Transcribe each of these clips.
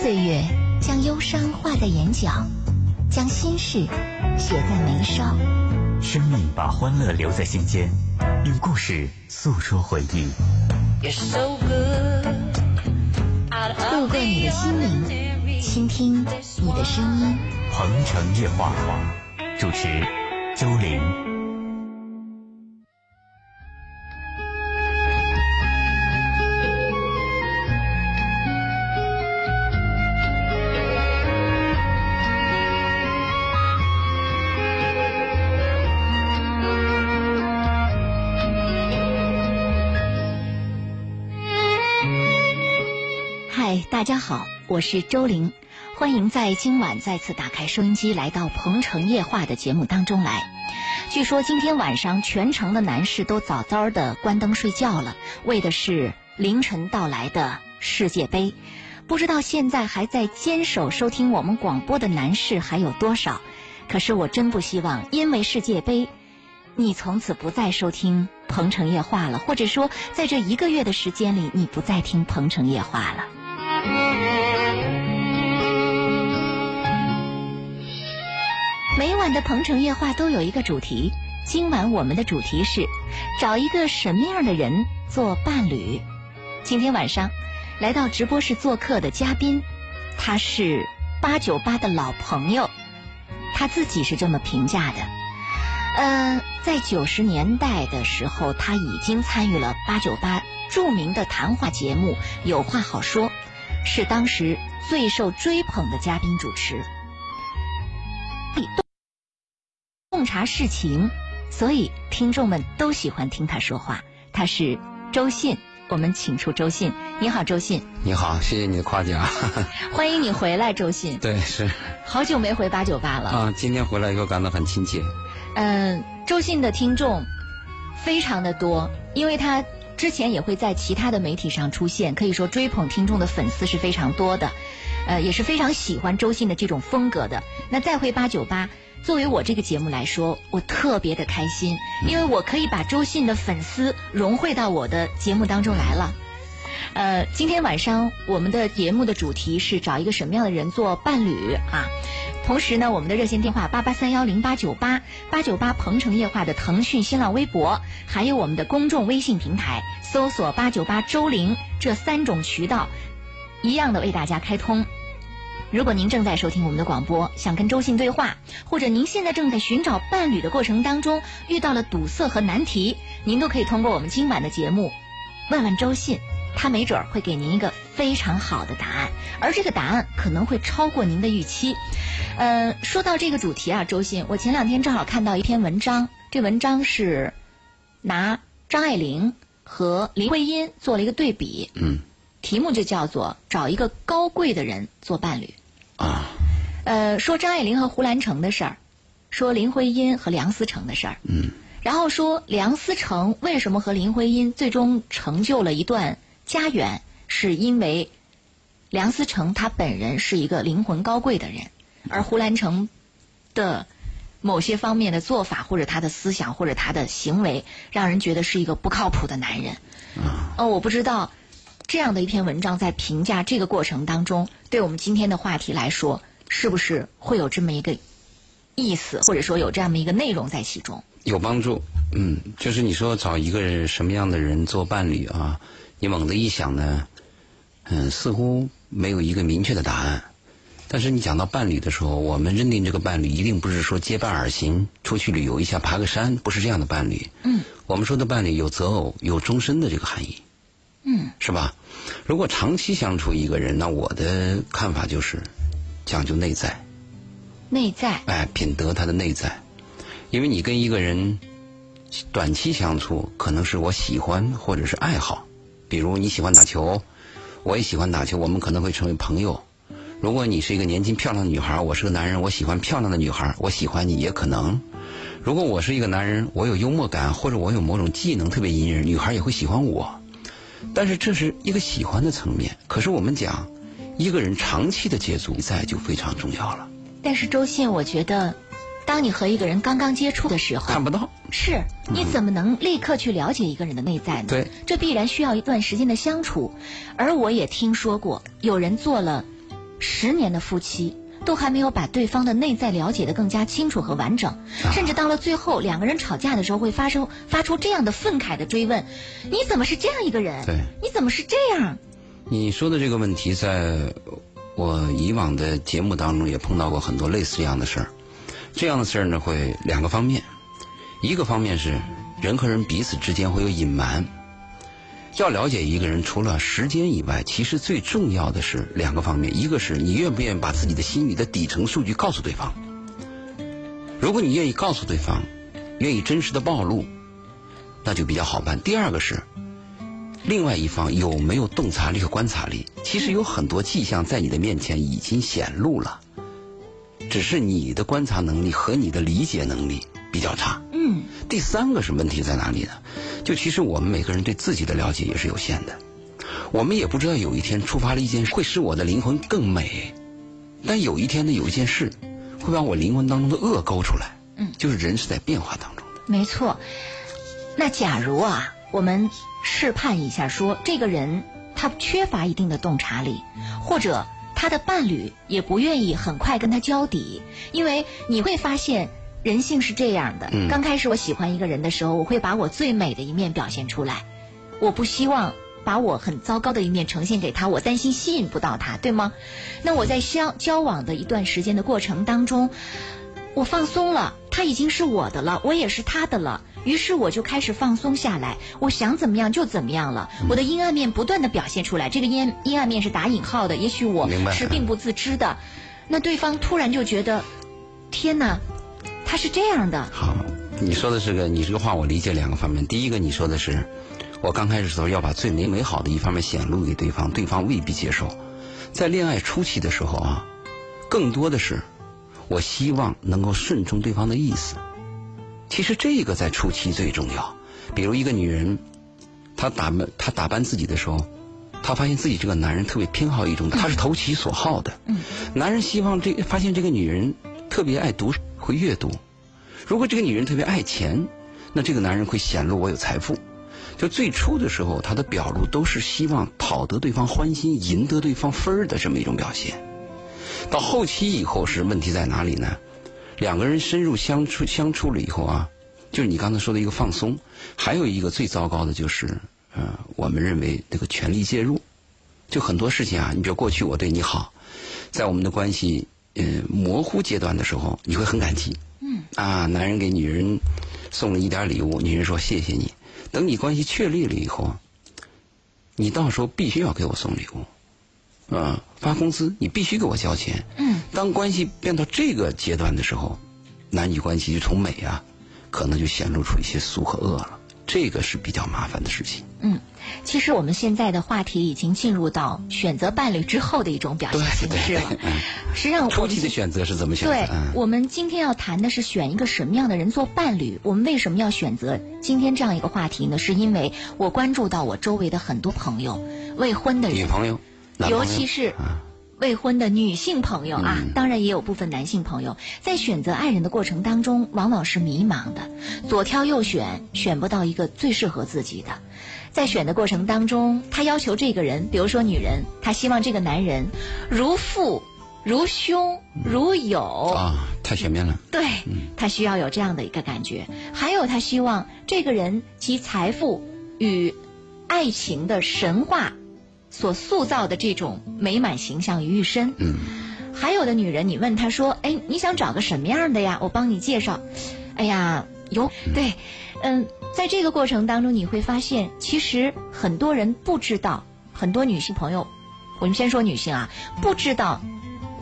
岁月将忧伤画在眼角，将心事写在眉梢。生命把欢乐留在心间，用故事诉说回忆。路过你的心灵，倾听你的声音。鹏城夜话，主持周玲。我是周玲，欢迎在今晚再次打开收音机，来到《鹏城夜话》的节目当中来。据说今天晚上全城的男士都早早的关灯睡觉了，为的是凌晨到来的世界杯。不知道现在还在坚守收听我们广播的男士还有多少？可是我真不希望因为世界杯，你从此不再收听《鹏城夜话》了，或者说在这一个月的时间里，你不再听《鹏城夜话》了。每晚的《鹏城夜话》都有一个主题，今晚我们的主题是找一个什么样的人做伴侣。今天晚上来到直播室做客的嘉宾，他是八九八的老朋友，他自己是这么评价的：嗯，在九十年代的时候，他已经参与了八九八著名的谈话节目《有话好说》。是当时最受追捧的嘉宾主持，洞察事情，所以听众们都喜欢听他说话。他是周信，我们请出周信。你好，周信。你好，谢谢你的夸奖。欢迎你回来，周信。对，是。好久没回八九八了啊！今天回来以后感到很亲切。嗯，周信的听众非常的多，因为他。之前也会在其他的媒体上出现，可以说追捧听众的粉丝是非常多的，呃，也是非常喜欢周信的这种风格的。那再会八九八，作为我这个节目来说，我特别的开心，因为我可以把周迅的粉丝融汇到我的节目当中来了。呃，今天晚上我们的节目的主题是找一个什么样的人做伴侣啊？同时呢，我们的热线电话八八三幺零八九八八九八鹏城夜话的腾讯新浪微博，还有我们的公众微信平台，搜索八九八周玲这三种渠道，一样的为大家开通。如果您正在收听我们的广播，想跟周信对话，或者您现在正在寻找伴侣的过程当中遇到了堵塞和难题，您都可以通过我们今晚的节目问问周信。他没准儿会给您一个非常好的答案，而这个答案可能会超过您的预期。呃，说到这个主题啊，周信，我前两天正好看到一篇文章，这文章是拿张爱玲和林徽因做了一个对比，嗯，题目就叫做“找一个高贵的人做伴侣”。啊，呃，说张爱玲和胡兰成的事儿，说林徽因和梁思成的事儿，嗯，然后说梁思成为什么和林徽因最终成就了一段。家园是因为梁思成他本人是一个灵魂高贵的人，而胡兰成的某些方面的做法或者他的思想或者他的行为，让人觉得是一个不靠谱的男人。哦，我不知道这样的一篇文章在评价这个过程当中，对我们今天的话题来说，是不是会有这么一个意思，或者说有这样的一个内容在其中？有帮助，嗯，就是你说找一个什么样的人做伴侣啊？你猛地一想呢，嗯，似乎没有一个明确的答案。但是你讲到伴侣的时候，我们认定这个伴侣一定不是说结伴而行、出去旅游一下、爬个山，不是这样的伴侣。嗯。我们说的伴侣有择偶、有终身的这个含义。嗯。是吧？如果长期相处一个人，那我的看法就是讲究内在。内在。哎，品德他的内在，因为你跟一个人短期相处，可能是我喜欢或者是爱好。比如你喜欢打球，我也喜欢打球，我们可能会成为朋友。如果你是一个年轻漂亮的女孩，我是个男人，我喜欢漂亮的女孩，我喜欢你也可能。如果我是一个男人，我有幽默感或者我有某种技能特别引人，女孩也会喜欢我。但是这是一个喜欢的层面。可是我们讲，一个人长期的接触在就非常重要了。但是周信，我觉得。当你和一个人刚刚接触的时候，看不到，是你怎么能立刻去了解一个人的内在呢？对，这必然需要一段时间的相处。而我也听说过有人做了十年的夫妻。都还没有把对方的内在了解的更加清楚和完整，甚至到了最后，两个人吵架的时候会发生发出这样的愤慨的追问：“你怎么是这样一个人？对，你怎么是这样？”你说的这个问题，在我以往的节目当中也碰到过很多类似这样的事儿。这样的事儿呢，会两个方面，一个方面是人和人彼此之间会有隐瞒。要了解一个人，除了时间以外，其实最重要的是两个方面：一个是你愿不愿意把自己的心里的底层数据告诉对方；如果你愿意告诉对方，愿意真实的暴露，那就比较好办。第二个是，另外一方有没有洞察力和观察力？其实有很多迹象在你的面前已经显露了，只是你的观察能力和你的理解能力比较差。嗯。第三个是问题在哪里呢？就其实我们每个人对自己的了解也是有限的，我们也不知道有一天触发了一件事会使我的灵魂更美，但有一天呢，有一件事会把我灵魂当中的恶勾出来。嗯，就是人是在变化当中的。没错。那假如啊，我们试判一下，说这个人他缺乏一定的洞察力，或者他的伴侣也不愿意很快跟他交底，因为你会发现。人性是这样的，刚开始我喜欢一个人的时候，我会把我最美的一面表现出来，我不希望把我很糟糕的一面呈现给他，我担心吸引不到他，对吗？那我在相交往的一段时间的过程当中，我放松了，他已经是我的了，我也是他的了，于是我就开始放松下来，我想怎么样就怎么样了，我的阴暗面不断的表现出来，这个阴阴暗面是打引号的，也许我是并不自知的，那对方突然就觉得，天哪！他是这样的。好，你说的这个，你这个话我理解两个方面。第一个，你说的是，我刚开始的时候要把最美美好的一方面显露给对方，对方未必接受。在恋爱初期的时候啊，更多的是，我希望能够顺从对方的意思。其实这个在初期最重要。比如一个女人，她打扮她打扮自己的时候，她发现自己这个男人特别偏好一种，他是投其所好的。嗯。男人希望这发现这个女人特别爱读。会阅读，如果这个女人特别爱钱，那这个男人会显露我有财富。就最初的时候，他的表露都是希望讨得对方欢心、赢得对方分儿的这么一种表现。到后期以后是问题在哪里呢？两个人深入相处相处了以后啊，就是你刚才说的一个放松，还有一个最糟糕的就是，呃，我们认为这个权力介入，就很多事情啊，你比如过去我对你好，在我们的关系。嗯，模糊阶段的时候，你会很感激。嗯。啊，男人给女人送了一点礼物，女人说谢谢你。等你关系确立了以后，你到时候必须要给我送礼物，啊，发工资你必须给我交钱。嗯。当关系变到这个阶段的时候，男女关系就从美啊，可能就显露出一些俗和恶了。这个是比较麻烦的事情。嗯，其实我们现在的话题已经进入到选择伴侣之后的一种表现形式了。实际上，初期的选择是怎么选择？对，我们今天要谈的是选一个什么样的人做伴侣。我们为什么要选择今天这样一个话题呢？是因为我关注到我周围的很多朋友，未婚的人，女朋友，尤其是。未婚的女性朋友啊，当然也有部分男性朋友，在选择爱人的过程当中，往往是迷茫的，左挑右选，选不到一个最适合自己的。在选的过程当中，他要求这个人，比如说女人，她希望这个男人如父、如兄、如友啊，太全面了。对，他需要有这样的一个感觉。还有，他希望这个人其财富与爱情的神话。所塑造的这种美满形象于一身。嗯，还有的女人，你问她说：“哎，你想找个什么样的呀？我帮你介绍。”哎呀，有对，嗯，在这个过程当中，你会发现，其实很多人不知道，很多女性朋友，我们先说女性啊，不知道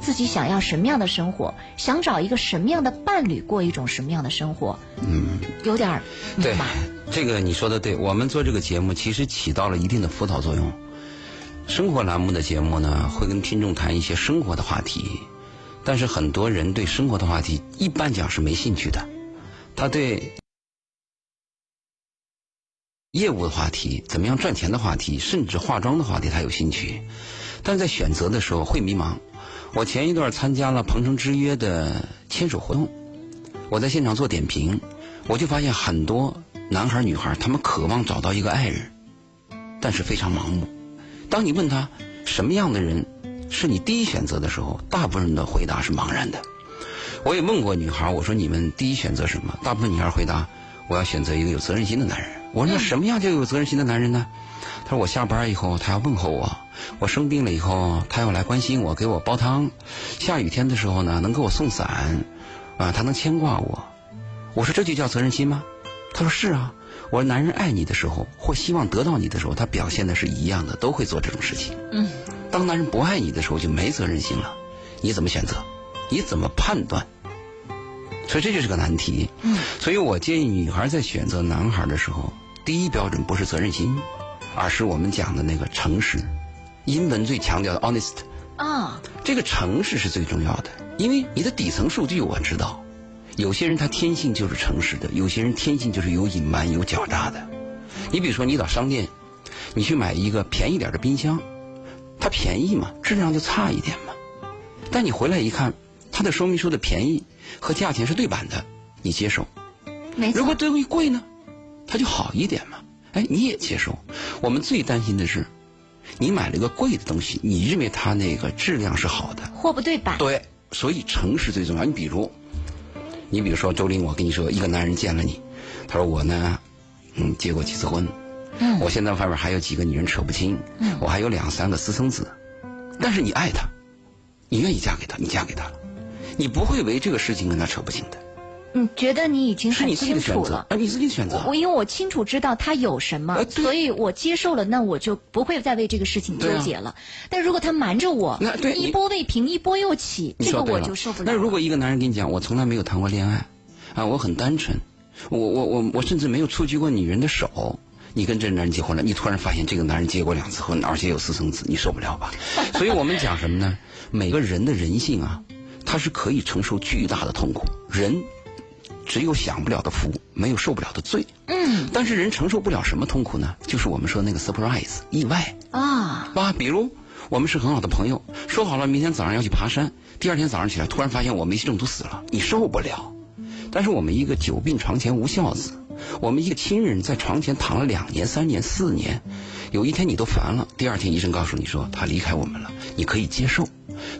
自己想要什么样的生活，想找一个什么样的伴侣，过一种什么样的生活。嗯，有点儿对，这个你说的对，我们做这个节目其实起到了一定的辅导作用。生活栏目的节目呢，会跟听众谈一些生活的话题，但是很多人对生活的话题一般讲是没兴趣的，他对业务的话题、怎么样赚钱的话题，甚至化妆的话题他有兴趣，但在选择的时候会迷茫。我前一段参加了鹏城之约的牵手活动，我在现场做点评，我就发现很多男孩女孩他们渴望找到一个爱人，但是非常盲目。当你问他什么样的人是你第一选择的时候，大部分人的回答是茫然的。我也问过女孩，我说你们第一选择什么？大部分女孩回答我要选择一个有责任心的男人。我说那什么样叫有责任心的男人呢？他说我下班以后他要问候我，我生病了以后他要来关心我，给我煲汤，下雨天的时候呢能给我送伞，啊他能牵挂我。我说这就叫责任心吗？他说是啊。我说男人爱你的时候或希望得到你的时候，他表现的是一样的，都会做这种事情。嗯。当男人不爱你的时候，就没责任心了。你怎么选择？你怎么判断？所以这就是个难题。嗯。所以我建议女孩在选择男孩的时候，第一标准不是责任心，而是我们讲的那个诚实。英文最强调的 honest。啊。这个诚实是最重要的，因为你的底层数据我知道。有些人他天性就是诚实的，有些人天性就是有隐瞒、有狡诈的。你比如说，你到商店，你去买一个便宜点的冰箱，它便宜嘛，质量就差一点嘛。但你回来一看，它的说明书的便宜和价钱是对版的，你接受。没错。如果东西贵呢，它就好一点嘛，哎，你也接受。我们最担心的是，你买了一个贵的东西，你认为它那个质量是好的，货不对版。对，所以诚实最重要。你比如。你比如说，周林，我跟你说，一个男人见了你，他说我呢，嗯，结过几次婚，嗯，我现在外边还有几个女人扯不清，嗯，我还有两三个私生子，但是你爱他，你愿意嫁给他，你嫁给他了，你不会为这个事情跟他扯不清的。嗯，觉得你已经很清楚了，啊，你自己的选择。我因为我清楚知道他有什么，所以我接受了，那我就不会再为这个事情纠结了。但如果他瞒着我，那对一波未平一波又起，这个我就受不了。那如果一个男人跟你讲，我从来没有谈过恋爱，啊，我很单纯，我我我我甚至没有触及过女人的手，你跟这男人结婚了，你突然发现这个男人结过两次婚，而且有私生子，你受不了吧？所以我们讲什么呢？每个人的人性啊，他是可以承受巨大的痛苦，人。只有享不了的福，没有受不了的罪。嗯，但是人承受不了什么痛苦呢？就是我们说那个 surprise 意外啊，啊，比如我们是很好的朋友，说好了明天早上要去爬山，第二天早上起来突然发现我煤气中毒死了，你受不了。但是我们一个久病床前无孝子，我们一个亲人在床前躺了两年、三年、四年，有一天你都烦了，第二天医生告诉你说他离开我们了，你可以接受。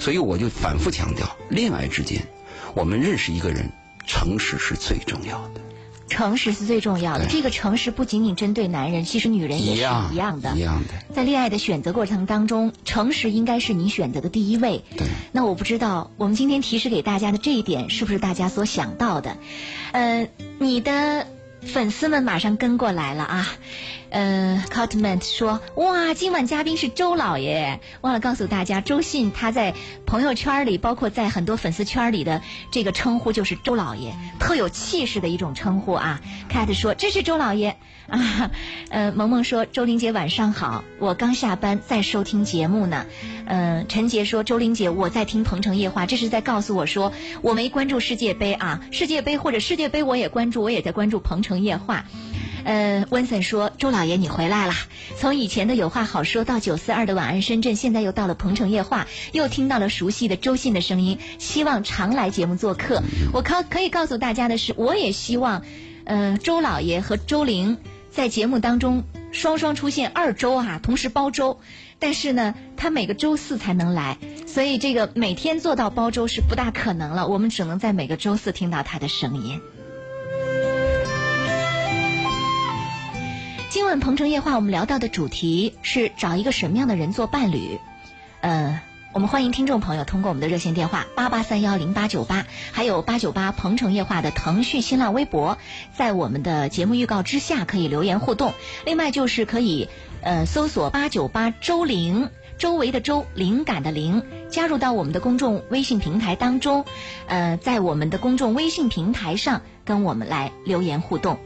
所以我就反复强调，恋爱之间，我们认识一个人。诚实是最重要的，诚实是最重要的。这个诚实不仅仅针对男人，其实女人也是一样的。一样的。在恋爱的选择过程当中，诚实应该是你选择的第一位。对。那我不知道，我们今天提示给大家的这一点，是不是大家所想到的？呃，你的。粉丝们马上跟过来了啊！呃 c o t m a n 说：“哇，今晚嘉宾是周老爷。”忘了告诉大家，周迅他在朋友圈里，包括在很多粉丝圈里的这个称呼就是周老爷，特有气势的一种称呼啊。Cat 说：“这是周老爷。”啊，呃，萌萌说：“周玲姐晚上好，我刚下班在收听节目呢。”嗯，陈杰说：“周玲姐，我在听《鹏城夜话》，这是在告诉我说我没关注世界杯啊，世界杯或者世界杯我也关注，我也在关注《鹏城夜话》。”呃，温森说：“周老爷你回来了，从以前的有话好说到九四二的晚安深圳，现在又到了《鹏城夜话》，又听到了熟悉的周信的声音，希望常来节目做客。我可可以告诉大家的是，我也希望，呃，周老爷和周玲。”在节目当中双双出现二周啊，同时包周，但是呢，他每个周四才能来，所以这个每天做到包周是不大可能了。我们只能在每个周四听到他的声音。今晚《鹏城夜话》我们聊到的主题是找一个什么样的人做伴侣？呃。我们欢迎听众朋友通过我们的热线电话八八三幺零八九八，还有八九八鹏城夜话的腾讯、新浪微博，在我们的节目预告之下可以留言互动。另外就是可以呃搜索八九八周玲，周围的周，灵感的灵，加入到我们的公众微信平台当中，呃，在我们的公众微信平台上跟我们来留言互动。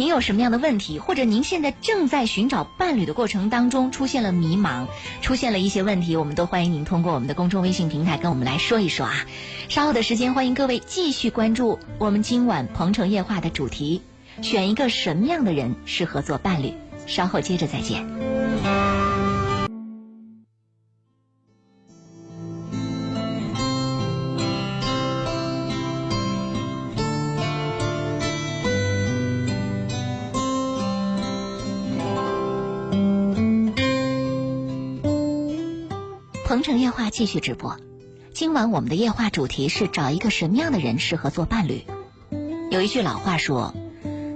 您有什么样的问题，或者您现在正在寻找伴侣的过程当中出现了迷茫，出现了一些问题，我们都欢迎您通过我们的公众微信平台跟我们来说一说啊。稍后的时间，欢迎各位继续关注我们今晚《鹏城夜话》的主题：选一个什么样的人适合做伴侣？稍后接着再见。继续直播。今晚我们的夜话主题是找一个什么样的人适合做伴侣？有一句老话说：“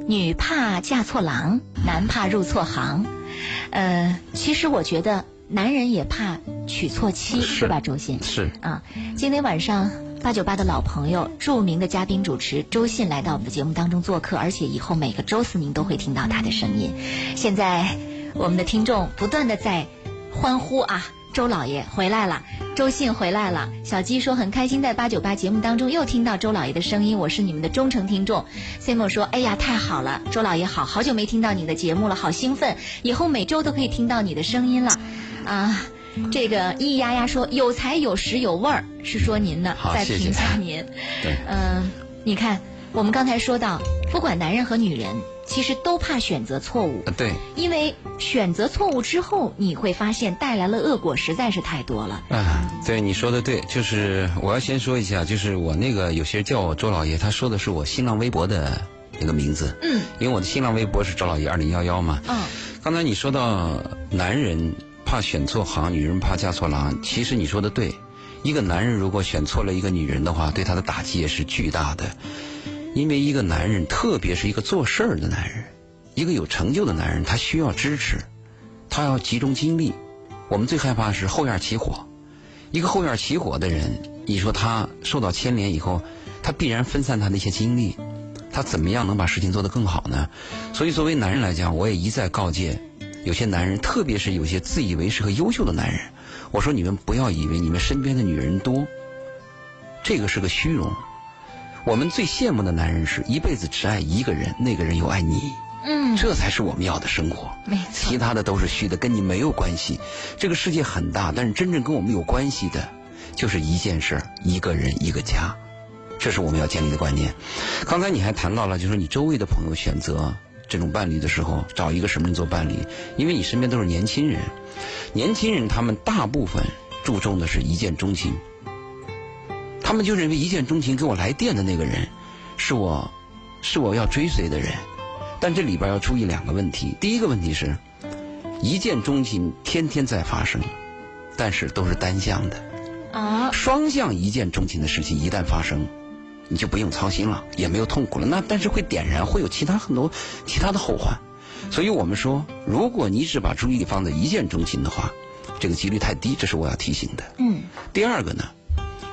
女怕嫁错郎，男怕入错行。”呃，其实我觉得男人也怕娶错妻，是吧？周信是啊。今天晚上八九八的老朋友、著名的嘉宾主持周信来到我们的节目当中做客，而且以后每个周四您都会听到他的声音。现在我们的听众不断的在欢呼啊！周老爷回来了，周信回来了。小鸡说很开心在八九八节目当中又听到周老爷的声音，我是你们的忠诚听众。Simon 说，哎呀，太好了，周老爷好，好久没听到你的节目了，好兴奋，以后每周都可以听到你的声音了。啊，这个咿咿呀呀说有才有实有味儿，是说您呢，在评价您。对，嗯，你看，我们刚才说到，不管男人和女人。其实都怕选择错误，对，因为选择错误之后，你会发现带来了恶果实在是太多了。啊，对，你说的对，就是我要先说一下，就是我那个有些人叫我周老爷，他说的是我新浪微博的那个名字，嗯，因为我的新浪微博是周老爷二零幺幺嘛，嗯，刚才你说到男人怕选错行，女人怕嫁错郎，其实你说的对，一个男人如果选错了一个女人的话，对他的打击也是巨大的。因为一个男人，特别是一个做事儿的男人，一个有成就的男人，他需要支持，他要集中精力。我们最害怕是后院起火。一个后院起火的人，你说他受到牵连以后，他必然分散他的一些精力，他怎么样能把事情做得更好呢？所以，作为男人来讲，我也一再告诫有些男人，特别是有些自以为是和优秀的男人，我说你们不要以为你们身边的女人多，这个是个虚荣。我们最羡慕的男人是一辈子只爱一个人，那个人又爱你，嗯，这才是我们要的生活。没错，其他的都是虚的，跟你没有关系。这个世界很大，但是真正跟我们有关系的，就是一件事儿，一个人，一个家，这是我们要建立的观念。刚才你还谈到了，就是你周围的朋友选择这种伴侣的时候，找一个什么人做伴侣？因为你身边都是年轻人，年轻人他们大部分注重的是一见钟情。他们就认为一见钟情给我来电的那个人，是我，是我要追随的人。但这里边要注意两个问题。第一个问题是，一见钟情天天在发生，但是都是单向的。啊。双向一见钟情的事情一旦发生，你就不用操心了，也没有痛苦了。那但是会点燃，会有其他很多其他的后患。所以我们说，如果你只把注意力放在一见钟情的话，这个几率太低，这是我要提醒的。嗯。第二个呢？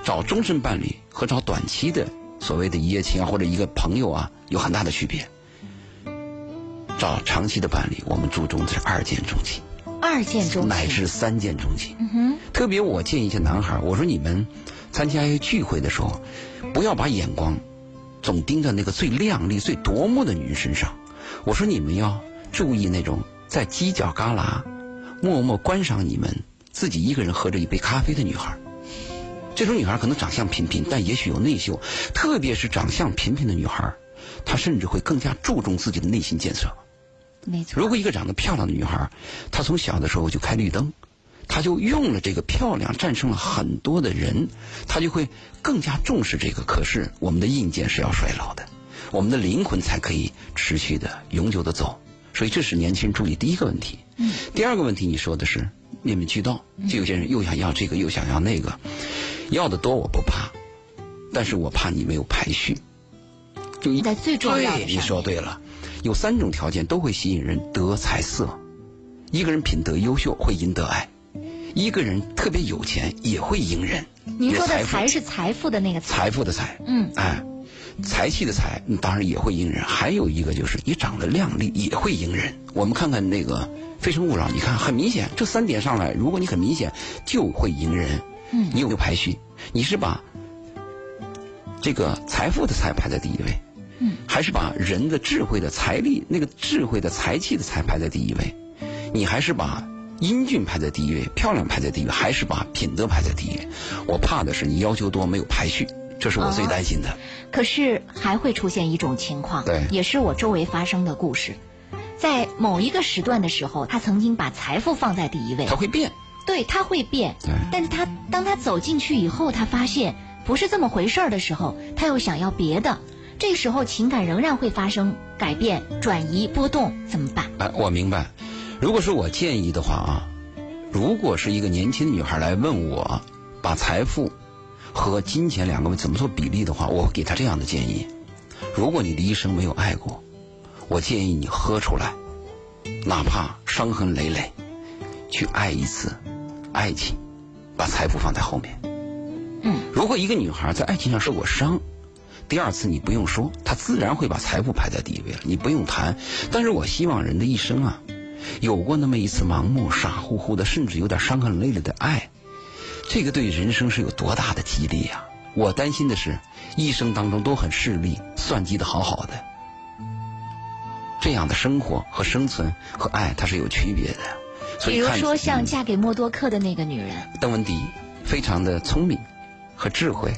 找终身伴侣和找短期的所谓的一夜情啊，或者一个朋友啊，有很大的区别。找长期的伴侣，我们注重的是二见钟情，二见钟情乃至三见钟情。嗯哼。特别我建议一些男孩，我说你们参加一些聚会的时候，不要把眼光总盯着那个最靓丽、最夺目的女人身上。我说你们要注意那种在犄角旮旯默默观赏你们自己一个人喝着一杯咖啡的女孩。这种女孩可能长相平平，但也许有内秀。特别是长相平平的女孩，她甚至会更加注重自己的内心建设。没错。如果一个长得漂亮的女孩，她从小的时候就开绿灯，她就用了这个漂亮战胜了很多的人，她就会更加重视这个。可是我们的硬件是要衰老的，我们的灵魂才可以持续的、永久的走。所以这是年轻人注意第一个问题。嗯。第二个问题，你说的是面面俱到，就有些人又想要这个，又想要那个。要的多我不怕，但是我怕你没有排序。就在最重要的你说对了，有三种条件都会吸引人：德、才、色。一个人品德优秀会赢得爱，一个人特别有钱也会赢人。您说的财是财富的那个财富的财，嗯，哎，财气的财，当然也会赢人。还有一个就是你长得靓丽也会赢人。我们看看那个《非诚勿扰》，你看很明显，这三点上来，如果你很明显就会赢人。嗯，你有没有排序？你是把这个财富的财排在第一位，嗯，还是把人的智慧的财力那个智慧的财气的财排在第一位？你还是把英俊排在第一位，漂亮排在第一位，还是把品德排在第一位？我怕的是你要求多没有排序，这是我最担心的。可是还会出现一种情况，对，也是我周围发生的故事，在某一个时段的时候，他曾经把财富放在第一位，他会变。对他会变，但是他当他走进去以后，他发现不是这么回事儿的时候，他又想要别的，这时候情感仍然会发生改变、转移、波动，怎么办？哎，我明白。如果是我建议的话啊，如果是一个年轻的女孩来问我，把财富和金钱两个怎么做比例的话，我会给她这样的建议：如果你的一生没有爱过，我建议你喝出来，哪怕伤痕累累，去爱一次，爱情，把财富放在后面。嗯，如果一个女孩在爱情上受过伤，第二次你不用说，她自然会把财富排在第一位了，你不用谈。但是我希望人的一生啊。有过那么一次盲目、傻乎乎的，甚至有点伤痕累累的爱，这个对人生是有多大的激励啊？我担心的是，一生当中都很势利、算计的好好的，这样的生活和生存和爱，它是有区别的。比如说，像嫁给默多克的那个女人，邓文迪，非常的聪明和智慧。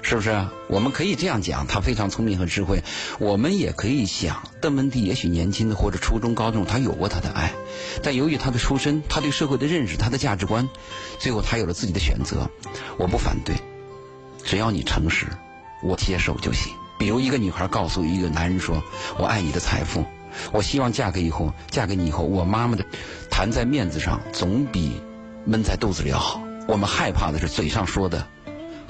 是不是啊？我们可以这样讲，她非常聪明和智慧。我们也可以想，邓文迪也许年轻的或者初中、高中，她有过她的爱，但由于她的出身、她对社会的认识、她的价值观，最后她有了自己的选择。我不反对，只要你诚实，我接受就行。比如一个女孩告诉一个男人说：“我爱你的财富，我希望嫁给以后，嫁给你以后，我妈妈的谈在面子上总比闷在肚子里要好。”我们害怕的是嘴上说的。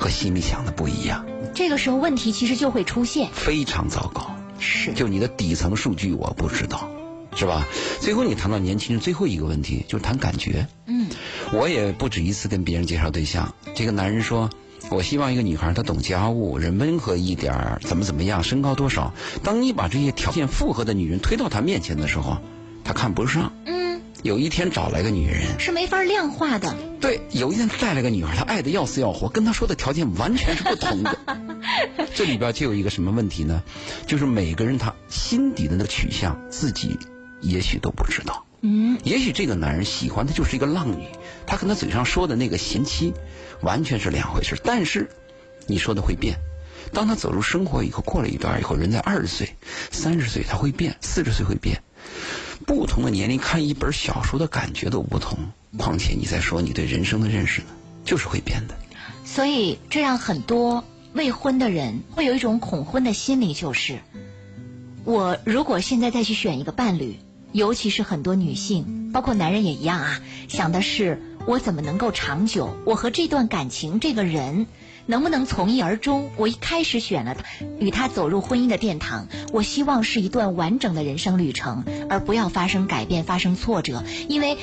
和心里想的不一样，这个时候问题其实就会出现，非常糟糕。是，就你的底层数据我不知道，是吧？最后你谈到年轻人最后一个问题，就是谈感觉。嗯，我也不止一次跟别人介绍对象。这个男人说，我希望一个女孩她懂家务，人温和一点儿，怎么怎么样，身高多少。当你把这些条件符合的女人推到他面前的时候，他看不上。嗯有一天找来个女人，是没法量化的。对，有一天带来个女孩，她爱的要死要活，跟他说的条件完全是不同的。这里边就有一个什么问题呢？就是每个人他心底的那个取向，自己也许都不知道。嗯，也许这个男人喜欢的就是一个浪女，他跟他嘴上说的那个贤妻，完全是两回事。但是，你说的会变，当他走入生活以后，过了一段以后，人在二十岁、三十岁他会变，四十岁会变。不同的年龄看一本小说的感觉都不同，况且你在说你对人生的认识呢，就是会变的。所以这让很多未婚的人会有一种恐婚的心理，就是我如果现在再去选一个伴侣，尤其是很多女性，包括男人也一样啊，想的是我怎么能够长久，我和这段感情这个人。能不能从一而终？我一开始选了他，与他走入婚姻的殿堂。我希望是一段完整的人生旅程，而不要发生改变、发生挫折。因为，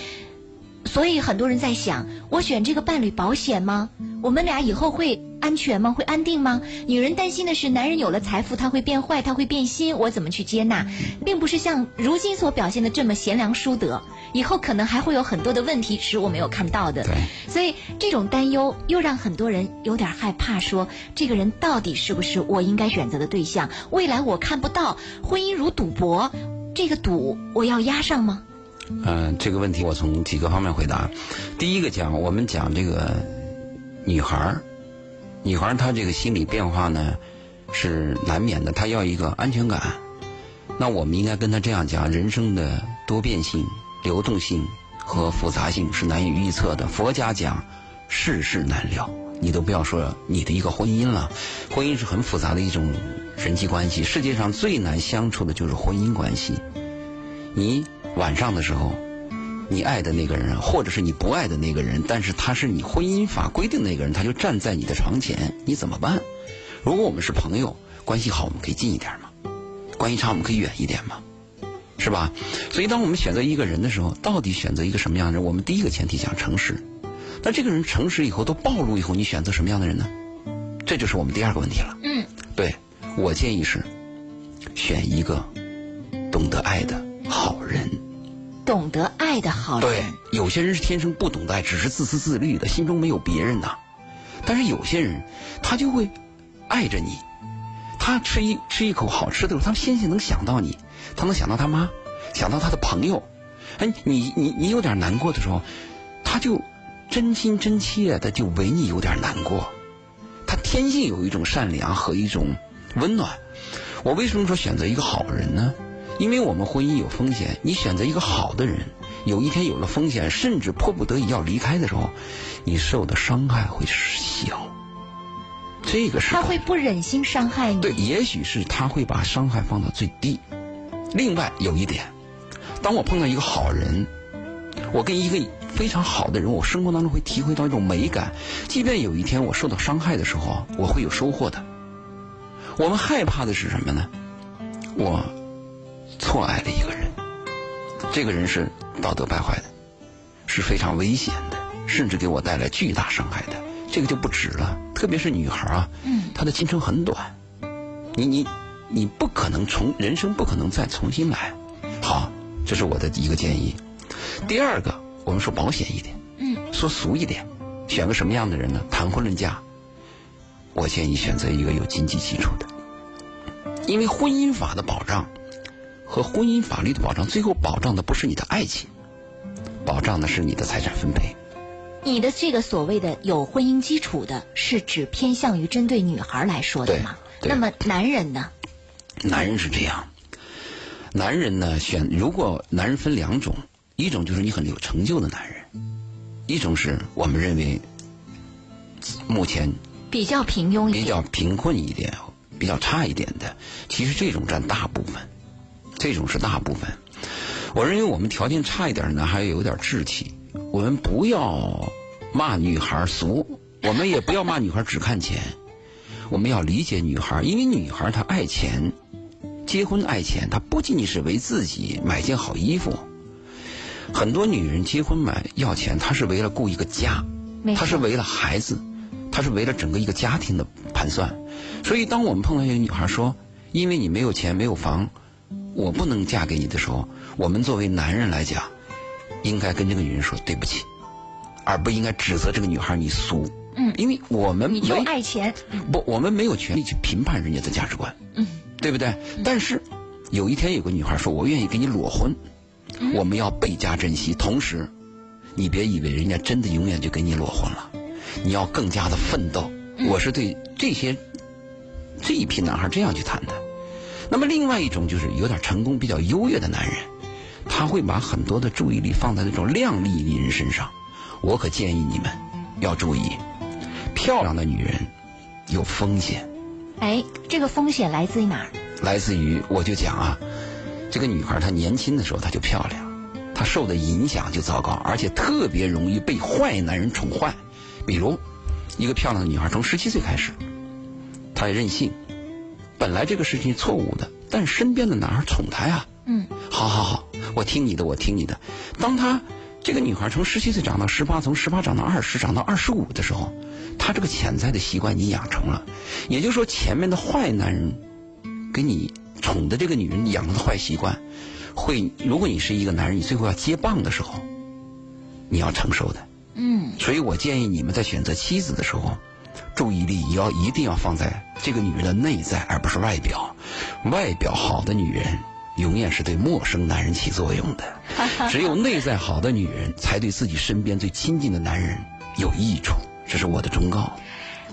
所以很多人在想：我选这个伴侣保险吗？我们俩以后会安全吗？会安定吗？女人担心的是，男人有了财富，他会变坏，他会变心。我怎么去接纳？并不是像如今所表现的这么贤良淑德。以后可能还会有很多的问题是我没有看到的，对，所以这种担忧又让很多人有点害怕，说这个人到底是不是我应该选择的对象？未来我看不到，婚姻如赌博，这个赌我要押上吗？嗯，这个问题我从几个方面回答。第一个讲，我们讲这个女孩儿，女孩儿她这个心理变化呢是难免的，她要一个安全感。那我们应该跟她这样讲，人生的多变性。流动性和复杂性是难以预测的。佛家讲世事难料，你都不要说你的一个婚姻了，婚姻是很复杂的一种人际关系。世界上最难相处的就是婚姻关系。你晚上的时候，你爱的那个人，或者是你不爱的那个人，但是他是你婚姻法规定那个人，他就站在你的床前，你怎么办？如果我们是朋友，关系好，我们可以近一点嘛；关系差，我们可以远一点嘛。是吧？所以，当我们选择一个人的时候，到底选择一个什么样的人？我们第一个前提讲诚实。那这个人诚实以后都暴露以后，你选择什么样的人呢？这就是我们第二个问题了。嗯，对，我建议是选一个懂得爱的好人。懂得爱的好人。对，有些人是天生不懂得爱，只是自私自利的，心中没有别人呐。但是有些人，他就会爱着你。他吃一吃一口好吃的时候，他先先能想到你。他能想到他妈，想到他的朋友，哎，你你你有点难过的时候，他就真心真切的就为你有点难过。他天性有一种善良和一种温暖。我为什么说选择一个好人呢？因为我们婚姻有风险，你选择一个好的人，有一天有了风险，甚至迫不得已要离开的时候，你受的伤害会小。这个是他会不忍心伤害你。对，也许是他会把伤害放到最低。另外有一点，当我碰到一个好人，我跟一个非常好的人，我生活当中会体会到一种美感。即便有一天我受到伤害的时候，我会有收获的。我们害怕的是什么呢？我错爱了一个人，这个人是道德败坏的，是非常危险的，甚至给我带来巨大伤害的。这个就不止了，特别是女孩啊，她的青春很短，你你你不可能从人生不可能再重新来。好，这是我的一个建议。第二个，我们说保险一点，嗯，说俗一点，选个什么样的人呢？谈婚论嫁，我建议选择一个有经济基础的，因为婚姻法的保障和婚姻法律的保障，最后保障的不是你的爱情，保障的是你的财产分配。你的这个所谓的有婚姻基础的，是指偏向于针对女孩来说的吗？那么男人呢？男人是这样，男人呢选，如果男人分两种，一种就是你很有成就的男人，一种是我们认为目前比较平庸一点，比较贫困一点、比较差一点的，其实这种占大部分，这种是大部分。我认为我们条件差一点呢，还有点志气。我们不要骂女孩俗，我们也不要骂女孩只看钱，我们要理解女孩，因为女孩她爱钱，结婚爱钱，她不仅仅是为自己买件好衣服。很多女人结婚买要钱，她是为了顾一个家，她是为了孩子，她是为了整个一个家庭的盘算。所以，当我们碰到一个女孩说：“因为你没有钱，没有房，我不能嫁给你的时候，我们作为男人来讲，应该跟这个女人说对不起，而不应该指责这个女孩你俗。嗯因为我们没就爱钱，不，我们没有权利去评判人家的价值观，嗯，对不对？但是有一天有个女孩说：“我愿意跟你裸婚。”嗯我们要倍加珍惜。同时，你别以为人家真的永远就跟你裸婚了，你要更加的奋斗。嗯我是对这些这一批男孩这样去谈的。那么，另外一种就是有点成功、比较优越的男人，他会把很多的注意力放在那种靓丽女人身上。我可建议你们要注意，漂亮的女人有风险。哎，这个风险来自于哪儿？来自于我就讲啊，这个女孩她年轻的时候她就漂亮，她受的影响就糟糕，而且特别容易被坏男人宠坏。比如，一个漂亮的女孩从十七岁开始，她也任性，本来这个事情是错误的，但身边的男孩宠她呀，嗯，好好好，我听你的，我听你的。当她这个女孩从十七岁长到十八，从十八长到二十，长到二十五的时候，她这个潜在的习惯已经养成了。也就是说，前面的坏男人给你宠的这个女人养成的坏习惯，会如果你是一个男人，你最后要接棒的时候，你要承受的。嗯，所以我建议你们在选择妻子的时候，注意力也要一定要放在这个女人的内在，而不是外表。外表好的女人永远是对陌生男人起作用的，只有内在好的女人才对自己身边最亲近的男人有益处。这是我的忠告。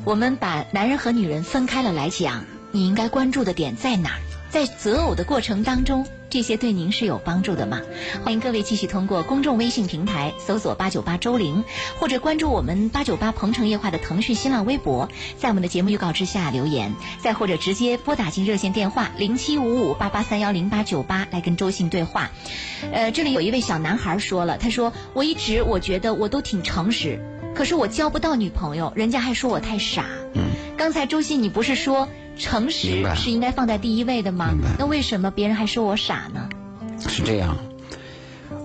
我们把男人和女人分开了来讲，你应该关注的点在哪儿？在择偶的过程当中，这些对您是有帮助的吗？欢迎各位继续通过公众微信平台搜索“八九八周玲”，或者关注我们八九八鹏城夜话的腾讯新浪微博，在我们的节目预告之下留言，再或者直接拨打进热线电话零七五五八八三幺零八九八来跟周信对话。呃，这里有一位小男孩说了，他说：“我一直我觉得我都挺诚实，可是我交不到女朋友，人家还说我太傻。”，刚才周信，你不是说诚实是应该放在第一位的吗？那为什么别人还说我傻呢？是这样，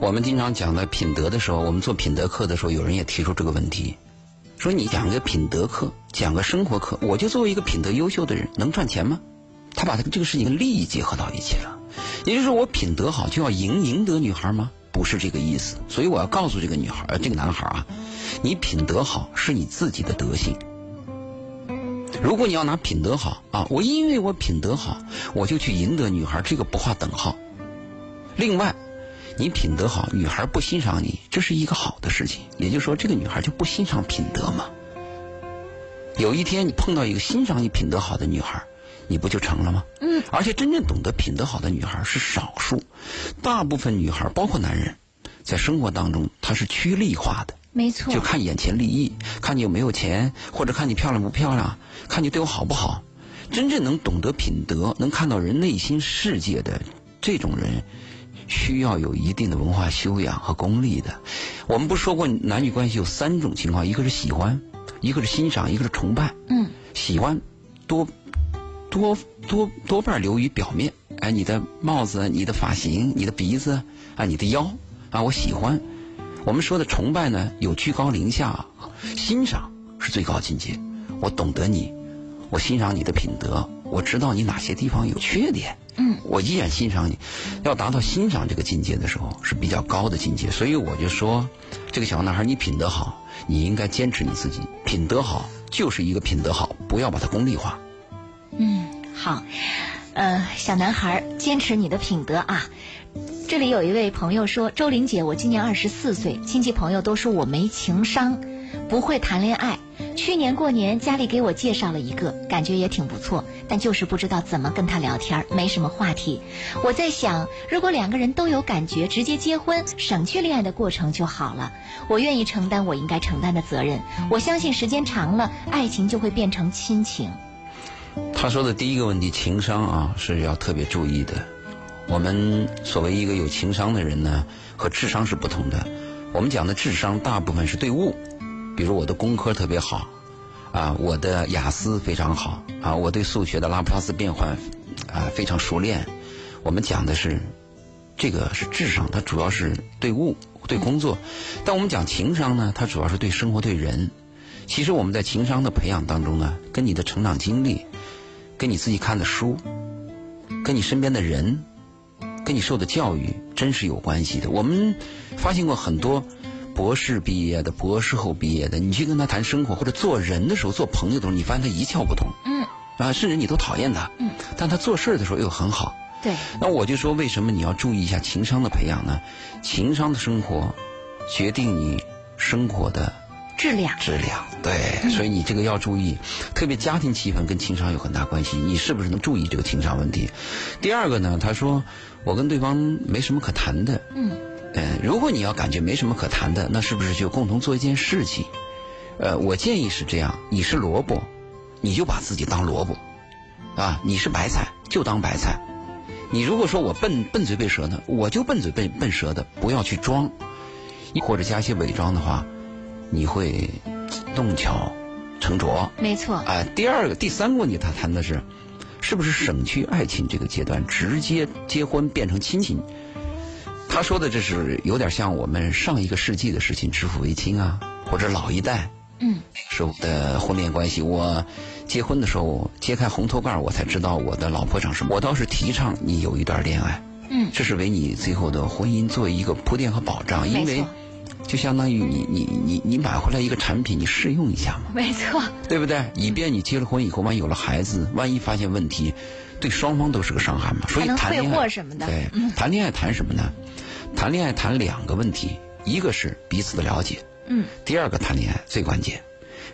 我们经常讲的品德的时候，我们做品德课的时候，有人也提出这个问题，说你讲个品德课，讲个生活课，我就作为一个品德优秀的人，能赚钱吗？他把他这个事情跟利益结合到一起了，也就是说，我品德好就要赢赢得女孩吗？不是这个意思。所以我要告诉这个女孩，呃，这个男孩啊，你品德好是你自己的德性。如果你要拿品德好啊，我因为我品德好，我就去赢得女孩，这个不划等号。另外，你品德好，女孩不欣赏你，这是一个好的事情。也就是说，这个女孩就不欣赏品德嘛。有一天你碰到一个欣赏你品德好的女孩，你不就成了吗？嗯。而且真正懂得品德好的女孩是少数，大部分女孩，包括男人，在生活当中她是趋利化的。没错就，看眼前利益，看你有没有钱，或者看你漂亮不漂亮，看你对我好不好。真正能懂得品德，能看到人内心世界的这种人，需要有一定的文化修养和功力的。我们不说过男女关系有三种情况，一个是喜欢，一个是欣赏，一个是崇拜。嗯，喜欢多多多多半流于表面。哎，你的帽子、你的发型、你的鼻子啊、你的腰啊，我喜欢。我们说的崇拜呢，有居高临下；欣赏是最高境界。我懂得你，我欣赏你的品德，我知道你哪些地方有缺点。嗯，我依然欣赏你。要达到欣赏这个境界的时候，是比较高的境界。所以我就说，这个小男孩，你品德好，你应该坚持你自己。品德好就是一个品德好，不要把它功利化。嗯，好。呃，小男孩，坚持你的品德啊！这里有一位朋友说：“周玲姐，我今年二十四岁，亲戚朋友都说我没情商，不会谈恋爱。去年过年家里给我介绍了一个，感觉也挺不错，但就是不知道怎么跟他聊天，没什么话题。我在想，如果两个人都有感觉，直接结婚，省去恋爱的过程就好了。我愿意承担我应该承担的责任。我相信时间长了，爱情就会变成亲情。”他说的第一个问题，情商啊是要特别注意的。我们所谓一个有情商的人呢，和智商是不同的。我们讲的智商大部分是对物，比如我的工科特别好，啊，我的雅思非常好，啊，我对数学的拉普拉斯变换啊非常熟练。我们讲的是这个是智商，它主要是对物对工作。但我们讲情商呢，它主要是对生活对人。其实我们在情商的培养当中呢，跟你的成长经历。跟你自己看的书，跟你身边的人，跟你受的教育，真是有关系的。我们发现过很多博士毕业的、博士后毕业的，你去跟他谈生活或者做人的时候、做朋友的时候，你发现他一窍不通。嗯。啊，甚至你都讨厌他。嗯。但他做事的时候又很好。对。那我就说，为什么你要注意一下情商的培养呢？情商的生活，决定你生活的。质量，质量，对，所以你这个要注意，特别家庭气氛跟情商有很大关系，你是不是能注意这个情商问题？第二个呢，他说我跟对方没什么可谈的，嗯，呃，如果你要感觉没什么可谈的，那是不是就共同做一件事情？呃，我建议是这样，你是萝卜，你就把自己当萝卜，啊，你是白菜就当白菜，你如果说我笨笨嘴笨舌的，我就笨嘴笨笨舌的，不要去装，或者加一些伪装的话。你会弄巧成拙，没错。啊，第二个、第三个问题，他谈的是，是不是省去爱情这个阶段，直接结婚变成亲情？他说的这是有点像我们上一个世纪的事情，指腹为亲啊，或者老一代，嗯，时候的婚恋关系。我结婚的时候揭开红头盖，我才知道我的老婆长什么。我倒是提倡你有一段恋爱，嗯，这是为你最后的婚姻做一个铺垫和保障，因为。就相当于你你你你买回来一个产品，你试用一下嘛？没错，对不对？以便你结了婚以后，万一有了孩子，万一发现问题，对双方都是个伤害嘛。所以谈恋爱什么的，对，谈恋爱谈什么呢？谈恋爱谈两个问题，一个是彼此的了解，嗯，第二个谈恋爱最关键，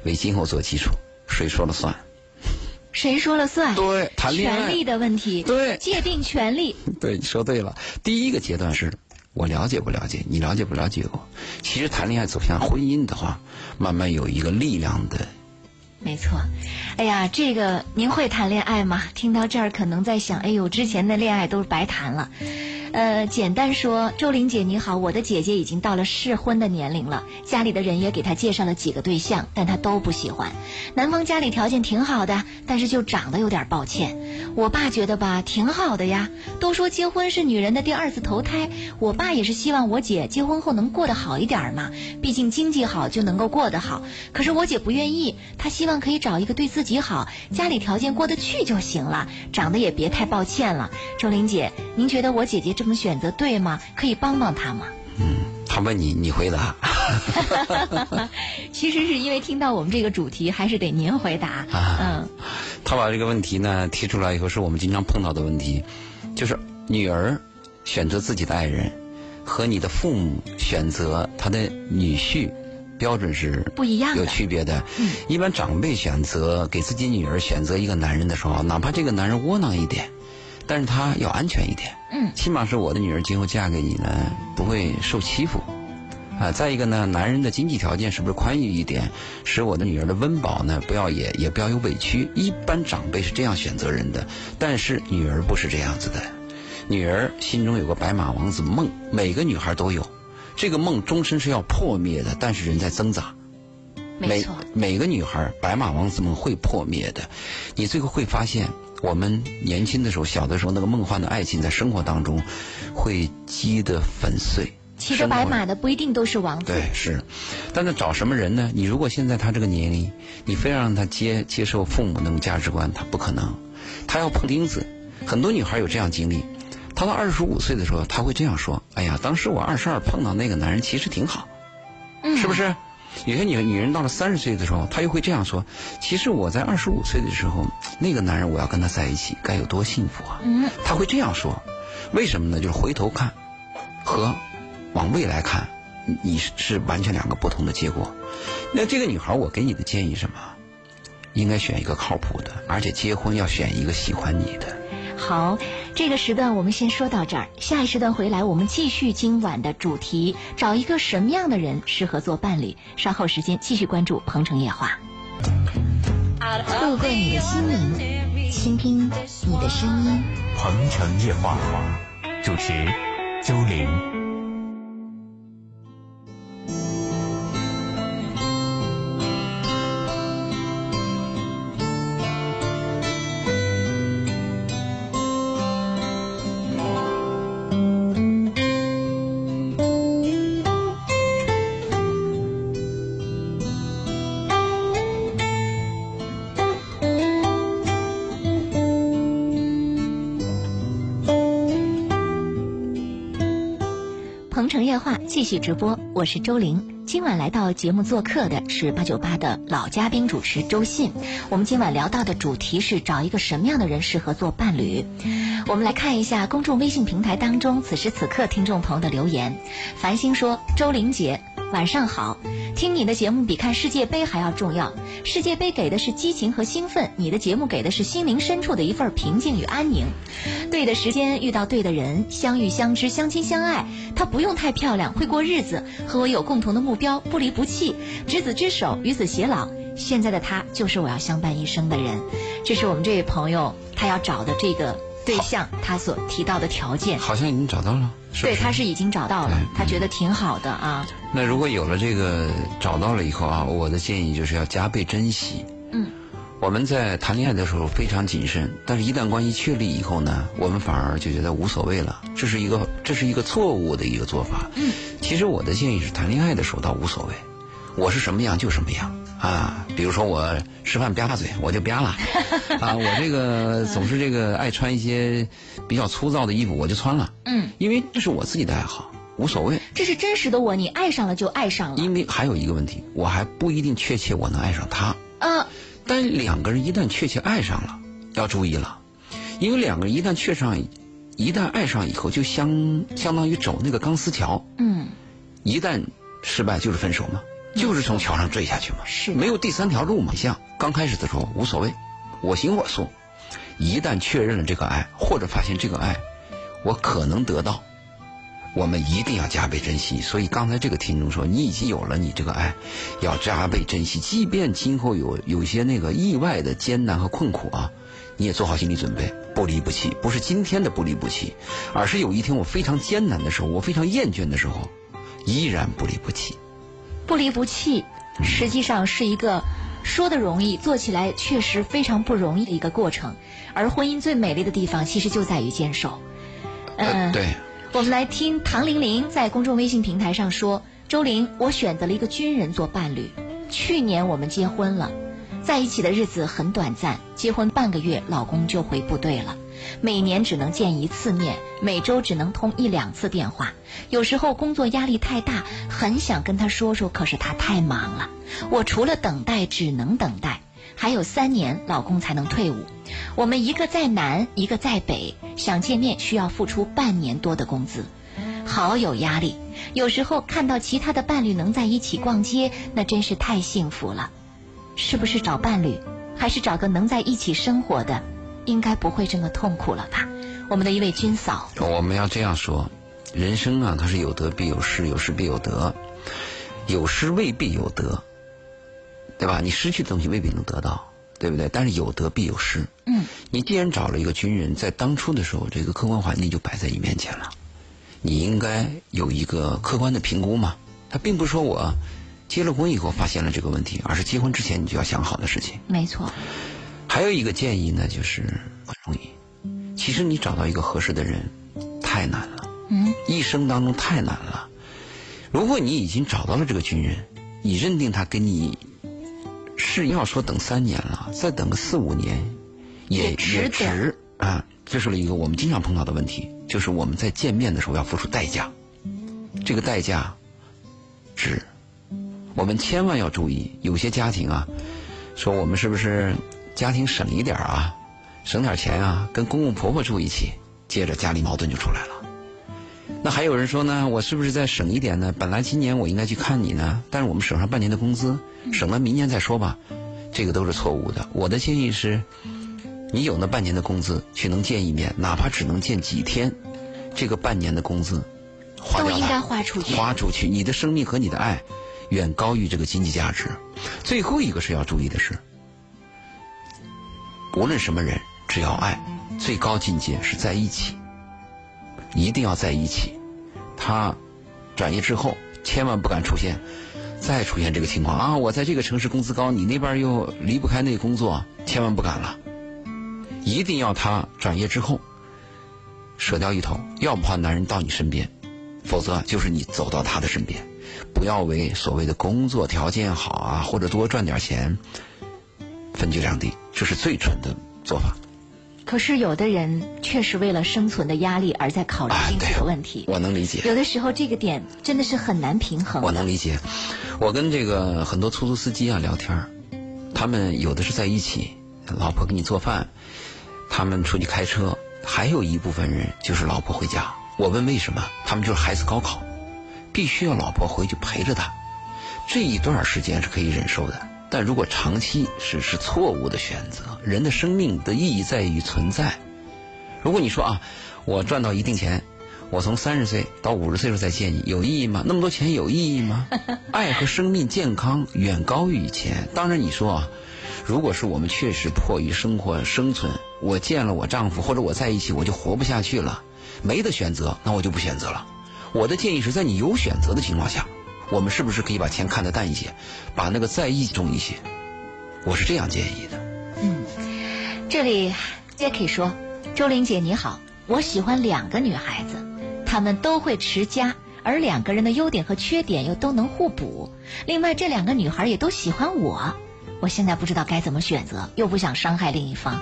为今后做基础，谁说了算？谁说了算？对，谈恋爱权利的问题，对，界定权利。对，你说对了。第一个阶段是。我了解不了解你了解不了解我？其实谈恋爱走向婚姻的话，慢慢有一个力量的。没错，哎呀，这个您会谈恋爱吗？听到这儿可能在想，哎呦，之前的恋爱都是白谈了。呃，简单说，周玲姐你好，我的姐姐已经到了适婚的年龄了，家里的人也给她介绍了几个对象，但她都不喜欢。男方家里条件挺好的，但是就长得有点抱歉。我爸觉得吧，挺好的呀。都说结婚是女人的第二次投胎，我爸也是希望我姐结婚后能过得好一点嘛，毕竟经济好就能够过得好。可是我姐不愿意，她希望可以找一个对自己好、家里条件过得去就行了，长得也别太抱歉了。周玲姐，您觉得我姐姐这？这么选择对吗？可以帮帮他吗？嗯，他问你，你回答。其实是因为听到我们这个主题，还是得您回答。嗯，他把这个问题呢提出来以后，是我们经常碰到的问题，就是女儿选择自己的爱人，和你的父母选择他的女婿，标准是不一样，有区别的。嗯，一般长辈选择给自己女儿选择一个男人的时候，哪怕这个男人窝囊一点。但是他要安全一点，嗯，起码是我的女儿今后嫁给你呢，不会受欺负，啊，再一个呢，男人的经济条件是不是宽裕一点，使我的女儿的温饱呢，不要也也不要有委屈。一般长辈是这样选择人的，但是女儿不是这样子的，女儿心中有个白马王子梦，每个女孩都有，这个梦终身是要破灭的，但是人在挣扎。没错，每个女孩白马王子梦会破灭的，你最后会发现，我们年轻的时候、小的时候那个梦幻的爱情，在生活当中会击得粉碎。骑着白马的不一定都是王子。对，是。但是找什么人呢？你如果现在他这个年龄，你非要让他接接受父母那种价值观，他不可能。他要碰钉子。很多女孩有这样经历，她到二十五岁的时候，她会这样说：“哎呀，当时我二十二碰到那个男人，其实挺好，是不是？”有些女女人到了三十岁的时候，她又会这样说：“其实我在二十五岁的时候，那个男人我要跟他在一起，该有多幸福啊！”嗯，她会这样说，为什么呢？就是回头看和往未来看，你是完全两个不同的结果。那这个女孩，我给你的建议什么？应该选一个靠谱的，而且结婚要选一个喜欢你的。好，这个时段我们先说到这儿，下一时段回来我们继续今晚的主题，找一个什么样的人适合做伴侣？稍后时间继续关注《鹏城夜话》，路过你的心灵，倾听你的声音，《鹏城夜话》主持周玲。继续直播，我是周玲。今晚来到节目做客的是八九八的老嘉宾主持周信。我们今晚聊到的主题是找一个什么样的人适合做伴侣？我们来看一下公众微信平台当中此时此刻听众朋友的留言。繁星说：“周玲姐。”晚上好，听你的节目比看世界杯还要重要。世界杯给的是激情和兴奋，你的节目给的是心灵深处的一份平静与安宁。对的时间遇到对的人，相遇相知相亲相爱。她不用太漂亮，会过日子，和我有共同的目标，不离不弃，执子之手，与子偕老。现在的他就是我要相伴一生的人。这是我们这位朋友他要找的这个。对象他所提到的条件，好像已经找到了。对，他是已经找到了，他觉得挺好的啊。那如果有了这个找到了以后啊，我的建议就是要加倍珍惜。嗯，我们在谈恋爱的时候非常谨慎，但是一旦关系确立以后呢，我们反而就觉得无所谓了。这是一个这是一个错误的一个做法。嗯，其实我的建议是谈恋爱的时候倒无所谓，我是什么样就什么样。啊，比如说我吃饭吧嗒嘴，我就吧了。啊，我这个总是这个爱穿一些比较粗糙的衣服，我就穿了。嗯，因为这是我自己的爱好，无所谓。这是真实的我，你爱上了就爱上了。因为还有一个问题，我还不一定确切我能爱上他。嗯，但两个人一旦确切爱上了，要注意了，因为两个人一旦确上，一旦爱上以后，就相相当于走那个钢丝桥。嗯，一旦失败就是分手嘛。就是从桥上坠下去嘛，是没有第三条路嘛。像刚开始的时候无所谓，我行我素。一旦确认了这个爱，或者发现这个爱我可能得到，我们一定要加倍珍惜。所以刚才这个听众说，你已经有了你这个爱，要加倍珍惜。即便今后有有些那个意外的艰难和困苦啊，你也做好心理准备，不离不弃。不是今天的不离不弃，而是有一天我非常艰难的时候，我非常厌倦的时候，依然不离不弃。不离不弃，实际上是一个说的容易，做起来确实非常不容易的一个过程。而婚姻最美丽的地方，其实就在于坚守。嗯，对。我们来听唐玲玲在公众微信平台上说：“周玲，我选择了一个军人做伴侣。去年我们结婚了，在一起的日子很短暂，结婚半个月，老公就回部队了。”每年只能见一次面，每周只能通一两次电话。有时候工作压力太大，很想跟他说说，可是他太忙了。我除了等待，只能等待。还有三年，老公才能退伍。我们一个在南，一个在北，想见面需要付出半年多的工资，好有压力。有时候看到其他的伴侣能在一起逛街，那真是太幸福了。是不是找伴侣，还是找个能在一起生活的？应该不会这么痛苦了吧？我们的一位军嫂，我们要这样说：人生啊，它是有得必有失，有失必有得，有失未必有得，对吧？你失去的东西未必能得到，对不对？但是有得必有失。嗯，你既然找了一个军人，在当初的时候，这个客观环境就摆在你面前了，你应该有一个客观的评估嘛。他并不是说我结了婚以后发现了这个问题，而是结婚之前你就要想好的事情。没错。还有一个建议呢，就是很容易。其实你找到一个合适的人太难了，嗯，一生当中太难了。如果你已经找到了这个军人，你认定他跟你是要说等三年了，再等个四五年，也也值值啊。这是一个我们经常碰到的问题，就是我们在见面的时候要付出代价，这个代价值。我们千万要注意，有些家庭啊，说我们是不是家庭省一点啊，省点钱啊，跟公公婆婆住一起，接着家里矛盾就出来了。那还有人说呢，我是不是再省一点呢？本来今年我应该去看你呢，但是我们省上半年的工资，省了明年再说吧，这个都是错误的。我的建议是，你有那半年的工资去能见一面，哪怕只能见几天，这个半年的工资花掉它都应该花出去。花出去，你的生命和你的爱远高于这个经济价值。最后一个是要注意的是，无论什么人，只要爱，最高境界是在一起，一定要在一起。他转业之后，千万不敢出现再出现这个情况啊！我在这个城市工资高，你那边又离不开那个工作，千万不敢了。一定要他转业之后舍掉一头，要不怕男人到你身边，否则就是你走到他的身边。不要为所谓的工作条件好啊，或者多赚点钱分居两地，这是最蠢的做法。可是有的人确实为了生存的压力而在考虑经济的问题。我能理解。有的时候这个点真的是很难平衡。我能理解。我跟这个很多出租司机啊聊天他们有的是在一起，老婆给你做饭，他们出去开车，还有一部分人就是老婆回家。我问为什么，他们就是孩子高考，必须要老婆回去陪着他。这一段时间是可以忍受的，但如果长期是是错误的选择。人的生命的意义在于存在。如果你说啊，我赚到一定钱，我从三十岁到五十岁时候再见你，有意义吗？那么多钱有意义吗？爱和生命健康远高于钱。当然，你说啊，如果是我们确实迫于生活生存，我见了我丈夫或者我在一起我就活不下去了，没得选择，那我就不选择了。我的建议是在你有选择的情况下，我们是不是可以把钱看得淡一些，把那个在意重一些？我是这样建议的。嗯这里 Jacky 说：“周玲姐你好，我喜欢两个女孩子，她们都会持家，而两个人的优点和缺点又都能互补。另外，这两个女孩也都喜欢我，我现在不知道该怎么选择，又不想伤害另一方。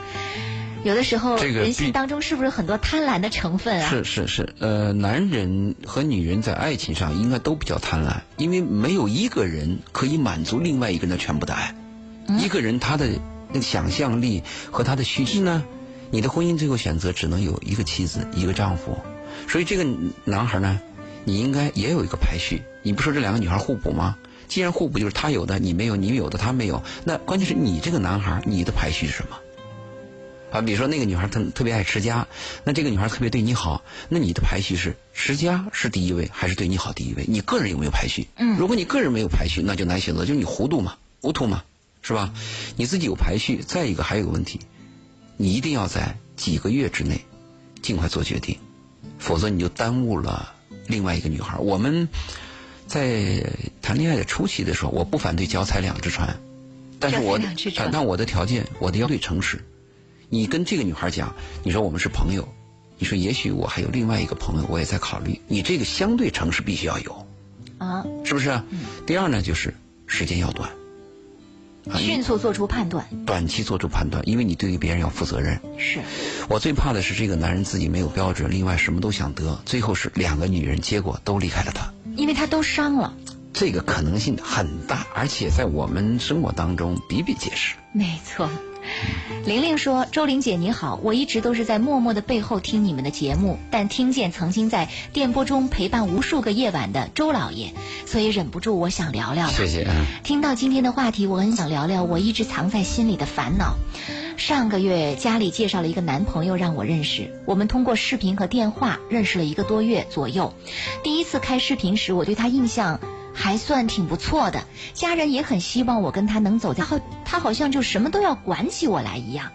有的时候，这个人性当中是不是很多贪婪的成分啊？是是是，呃，男人和女人在爱情上应该都比较贪婪，因为没有一个人可以满足另外一个人的全部的爱。一个人他的那个想象力和他的需求呢，你的婚姻最后选择只能有一个妻子一个丈夫，所以这个男孩呢，你应该也有一个排序。你不说这两个女孩互补吗？既然互补，就是他有的你没有，你有的他没有，那关键是你这个男孩你的排序是什么？啊，比如说那个女孩特特别爱持家，那这个女孩特别对你好，那你的排序是持家是第一位，还是对你好第一位？你个人有没有排序？嗯如果你个人没有排序，那就难选择，就是你糊涂嘛，糊涂嘛，是吧？你自己有排序。再一个还有个问题，你一定要在几个月之内尽快做决定，否则你就耽误了另外一个女孩。我们在谈恋爱的初期的时候，我不反对脚踩两只船，但是我脚踩两只船但我的条件，我的要对诚实。你跟这个女孩讲，你说我们是朋友，你说也许我还有另外一个朋友，我也在考虑。你这个相对诚实必须要有，啊，是不是？第二呢，就是时间要短，啊迅速做出判断短期做出判断，因为你对于别人要负责任。是。我最怕的是这个男人自己没有标准，另外什么都想得，最后是两个女人，结果都离开了他。因为他都伤了，这个可能性很大，而且在我们生活当中比比皆是。没错。玲玲说：“周玲姐你好，我一直都是在默默的背后听你们的节目，但听见曾经在电波中陪伴无数个夜晚的周老爷，所以忍不住我想聊聊。谢谢。嗯听到今天的话题，我很想聊聊我一直藏在心里的烦恼。上个月家里介绍了一个男朋友让我认识，我们通过视频和电话认识了一个多月左右。第一次开视频时，我对他印象还算挺不错的，家人也很希望我跟他能走在后，他好像就什么都要管起我来一样，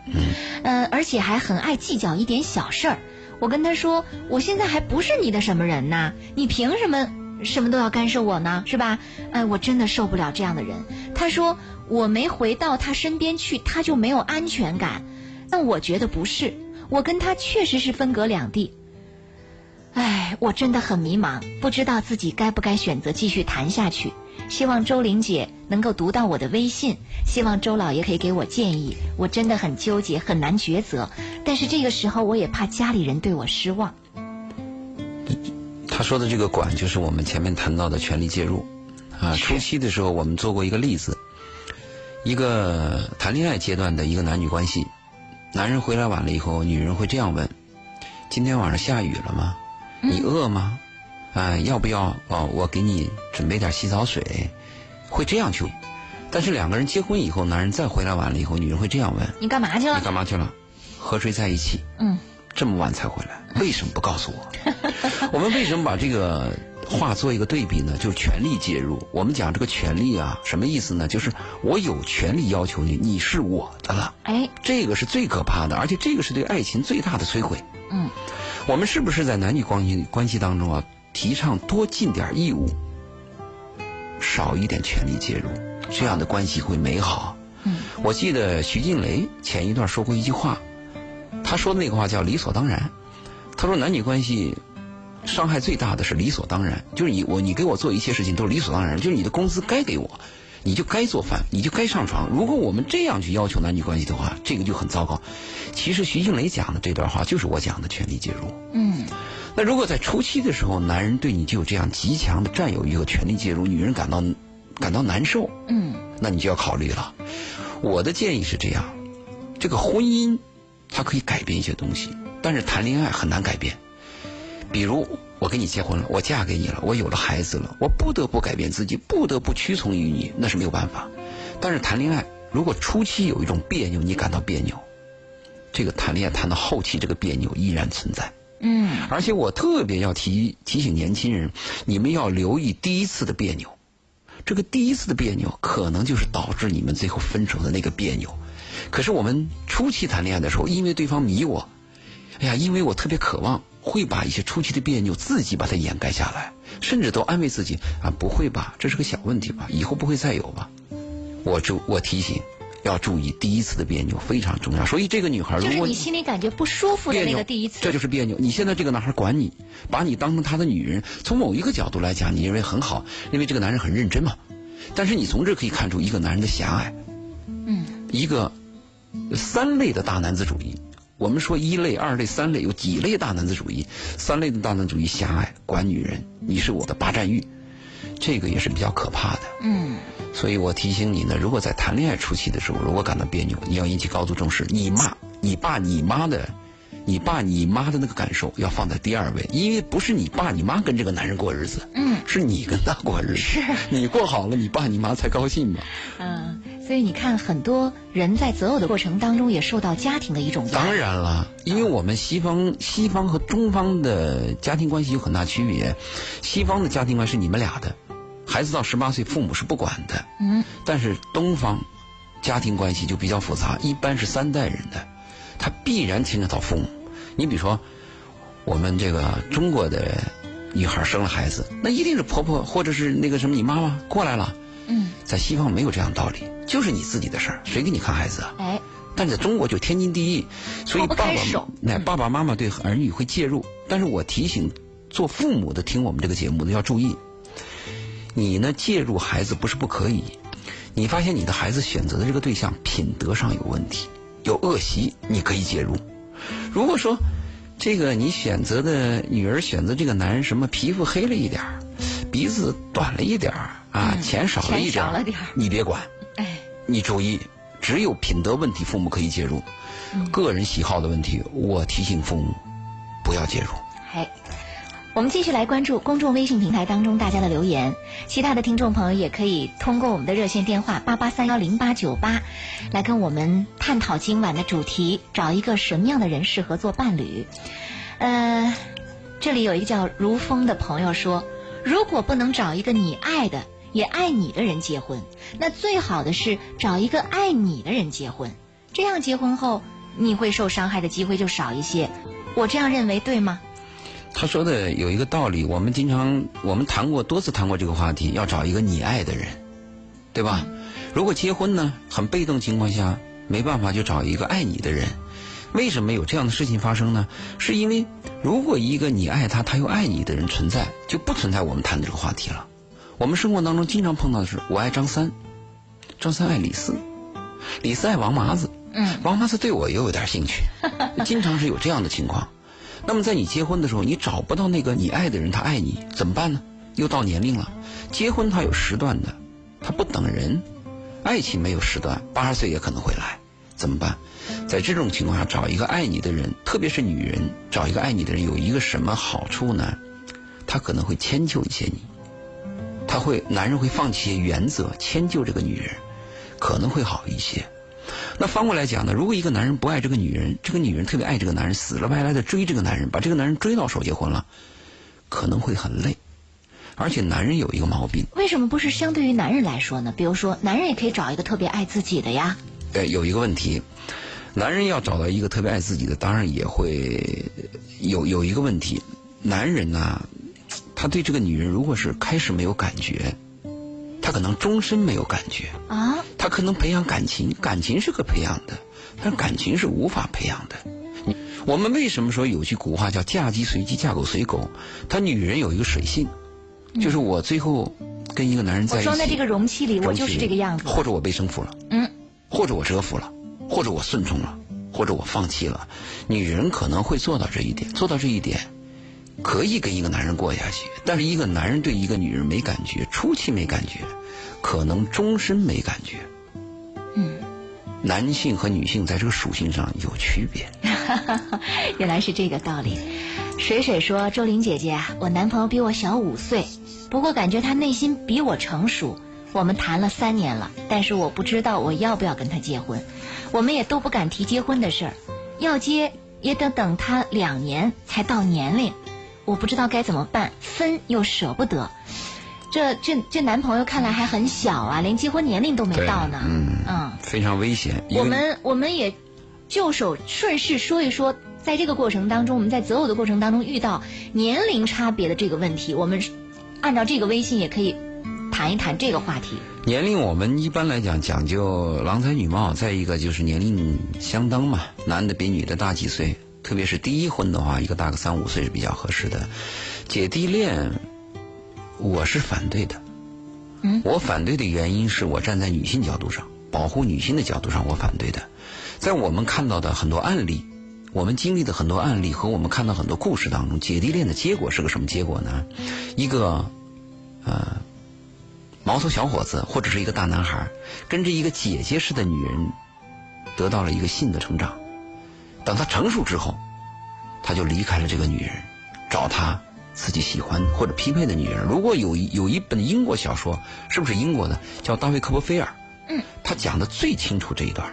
嗯，而且还很爱计较一点小事儿。我跟他说，我现在还不是你的什么人呢，你凭什么什么都要干涉我呢？是吧？哎，我真的受不了这样的人。他说我没回到他身边去，他就没有安全感。但我觉得不是，我跟他确实是分隔两地。哎，我真的很迷茫，不知道自己该不该选择继续谈下去。希望周玲姐能够读到我的微信，希望周老爷可以给我建议。我真的很纠结，很难抉择。但是这个时候，我也怕家里人对我失望。他说的这个管，就是我们前面谈到的权力介入。啊，初期的时候我们做过一个例子，一个谈恋爱阶段的一个男女关系，男人回来晚了以后，女人会这样问：“今天晚上下雨了吗？你饿吗？啊，要不要哦？我给你准备点洗澡水。”会这样去。但是两个人结婚以后，男人再回来晚了以后，女人会这样问：“你干嘛去了？你干嘛去了？和谁在一起？嗯，这么晚才回来，为什么不告诉我？我们为什么把这个话做一个对比呢？就是权力介入。我们讲这个权力啊，什么意思呢？就是我有权利要求你，你是我的了。哎，这个是最可怕的，而且这个是对爱情最大的摧毁。嗯，我们是不是在男女关系关系当中啊，提倡多尽点义务，少一点权力介入，这样的关系会美好？嗯，我记得徐静蕾前一段说过一句话，她说的那个话叫理所当然。她说男女关系伤害最大的是理所当然，就是你我你给我做一切事情都是理所当然，就是你的工资该给我，你就该做饭，你就该上床。如果我们这样去要求男女关系的话，这个就很糟糕。其实徐静蕾讲的这段话就是我讲的权力介入。嗯，那如果在初期的时候，男人对你就有这样极强的占有欲和权力介入，女人感到感到难受，嗯，那你就要考虑了。我的建议是这样：这个婚姻它可以改变一些东西，但是谈恋爱很难改变。比如我跟你结婚了，我嫁给你了，我有了孩子了，我不得不改变自己，不得不屈从于你，那是没有办法。但是谈恋爱，如果初期有一种别扭，你感到别扭，这个谈恋爱谈到后期，这个别扭依然存在。嗯，而且我特别要提提醒年轻人，你们要留意第一次的别扭。这个第一次的别扭，可能就是导致你们最后分手的那个别扭。可是我们初期谈恋爱的时候，因为对方迷我，哎呀，因为我特别渴望，会把一些初期的别扭自己把它掩盖下来，甚至都安慰自己啊，不会吧，这是个小问题吧，以后不会再有吧。我注我提醒，要注意第一次的别扭非常重要。所以这个女孩，如果就是你心里感觉不舒服的那个第一次，这就是别扭。你现在这个男孩管你，把你当成他的女人，从某一个角度来讲，你认为很好，因为这个男人很认真嘛。但是你从这可以看出一个男人的狭隘，嗯，一个三类的大男子主义。我们说一类、二类、三类，有几类大男子主义？三类的大男子主义狭隘，管女人，你是我的霸占欲，这个也是比较可怕的。嗯，所以我提醒你呢，如果在谈恋爱初期的时候，如果感到别扭，你要引起高度重视。你骂你爸你妈的，你爸你妈的那个感受要放在第二位，因为不是你爸你妈跟这个男人过日子，嗯，是你跟他过日子，是你过好了，你爸你妈才高兴嘛。嗯，所以你看，很多人在择偶的过程当中也受到家庭的一种当。然了，因为我们西方西方和中方的家庭关系有很大区别，西方的家庭观是你们俩的，孩子到十八岁父母是不管的，嗯，但是东方家庭关系就比较复杂，一般是三代人的，他必然牵扯到父母。你比如说，我们这个中国的女孩生了孩子，那一定是婆婆或者是那个什么你妈妈过来了。嗯，在西方没有这样道理，就是你自己的事儿，谁给你看孩子啊？哎，但在中国就天经地义，所以爸爸那爸爸妈妈对儿女会介入，但是我提醒做父母的听我们这个节目的要注意，你呢介入孩子不是不可以，你发现你的孩子选择的这个对象品德上有问题，有恶习，你可以介入。如果说这个你选择的女儿选择这个男人什么皮肤黑了一点儿，鼻子短了一点儿啊，嗯钱少了一点儿钱少了点你别管。哎，你注意，只有品德问题，父母可以介入；个人喜好的问题，我提醒父母不要介入。哎，我们继续来关注公众微信平台当中大家的留言，其他的听众朋友也可以通过我们的热线电话八八三幺零八九八来跟我们探讨今晚的主题，找一个什么样的人适合做伴侣。呃，这里有一个叫如风的朋友说。如果不能找一个你爱的也爱你的人结婚，那最好的是找一个爱你的人结婚。这样结婚后，你会受伤害的机会就少一些。我这样认为对吗？他说的有一个道理，我们经常我们谈过多次谈过这个话题，要找一个你爱的人，对吧？如果结婚呢，很被动情况下没办法就找一个爱你的人。为什么有这样的事情发生呢？是因为如果一个你爱他，他又爱你的人存在，就不存在我们谈的这个话题了。我们生活当中经常碰到的是，我爱张三，张三爱李四，李四爱王麻子，嗯，王麻子对我又有点兴趣，经常是有这样的情况。那么在你结婚的时候，你找不到那个你爱的人，他爱你怎么办呢？又到年龄了，结婚它有时段的，它不等人，爱情没有时段，八十岁也可能会来，怎么办？在这种情况下，找一个爱你的人，特别是女人，找一个爱你的人有一个什么好处呢？他可能会迁就一些你，他会男人会放弃一些原则，迁就这个女人，可能会好一些。那反过来讲呢，如果一个男人不爱这个女人，这个女人特别爱这个男人，死了白赖的追这个男人，把这个男人追到手结婚了，可能会很累。而且男人有一个毛病，为什么不是相对于男人来说呢？比如说，男人也可以找一个特别爱自己的呀。对，有一个问题，男人要找到一个特别爱自己的，当然也会有有一个问题，男人呐，他对这个女人如果是开始没有感觉，他可能终身没有感觉。啊，他可能培养感情，感情是可培养的，但是感情是无法培养的。我们为什么说有句古话叫“嫁鸡随鸡，嫁狗随狗”？他女人有一个水性，就是我最后跟一个男人在一起，我装在这个容器里，我就是这个样子。或者我被征服了，嗯，或者我折服了，或者我顺从了，或者我放弃了。女人可能会做到这一点，做到这一点，可以跟一个男人过下去。但是一个男人对一个女人没感觉，初期没感觉，可能终身没感觉。嗯，男性和女性在这个属性上有区别。原来是这个道理。水水说：“周玲姐姐啊，我男朋友比我小五岁，不过感觉他内心比我成熟。我们谈了三年了，但是我不知道我要不要跟他结婚。我们也都不敢提结婚的事儿，要结也得等他两年才到年龄。我不知道该怎么办，分又舍不得。这这这男朋友看来还很小啊，连结婚年龄都没到呢。嗯嗯，非常危险。我们我们也就手顺势说一说，在这个过程当中，我们在择偶的过程当中遇到年龄差别的这个问题，我们按照这个微信也可以谈一谈这个话题。年龄我们一般来讲讲究郎才女貌，再一个就是年龄相当嘛，男的比女的大几岁，特别是第一婚的话，一个大个三五岁是比较合适的。姐弟恋，我是反对的。嗯我反对的原因是我站在女性角度上，保护女性的角度上，我反对的。在我们看到的很多案例，我们经历的很多案例和我们看到很多故事当中，姐弟恋的结果是个什么结果呢？一个，呃，毛头小伙子或者是一个大男孩，跟着一个姐姐式的女人，得到了一个性的成长。等他成熟之后，他就离开了这个女人，找他自己喜欢或者匹配的女人。如果有一有一本英国小说，是不是英国的，叫大卫科波菲尔？嗯，他讲的最清楚这一段。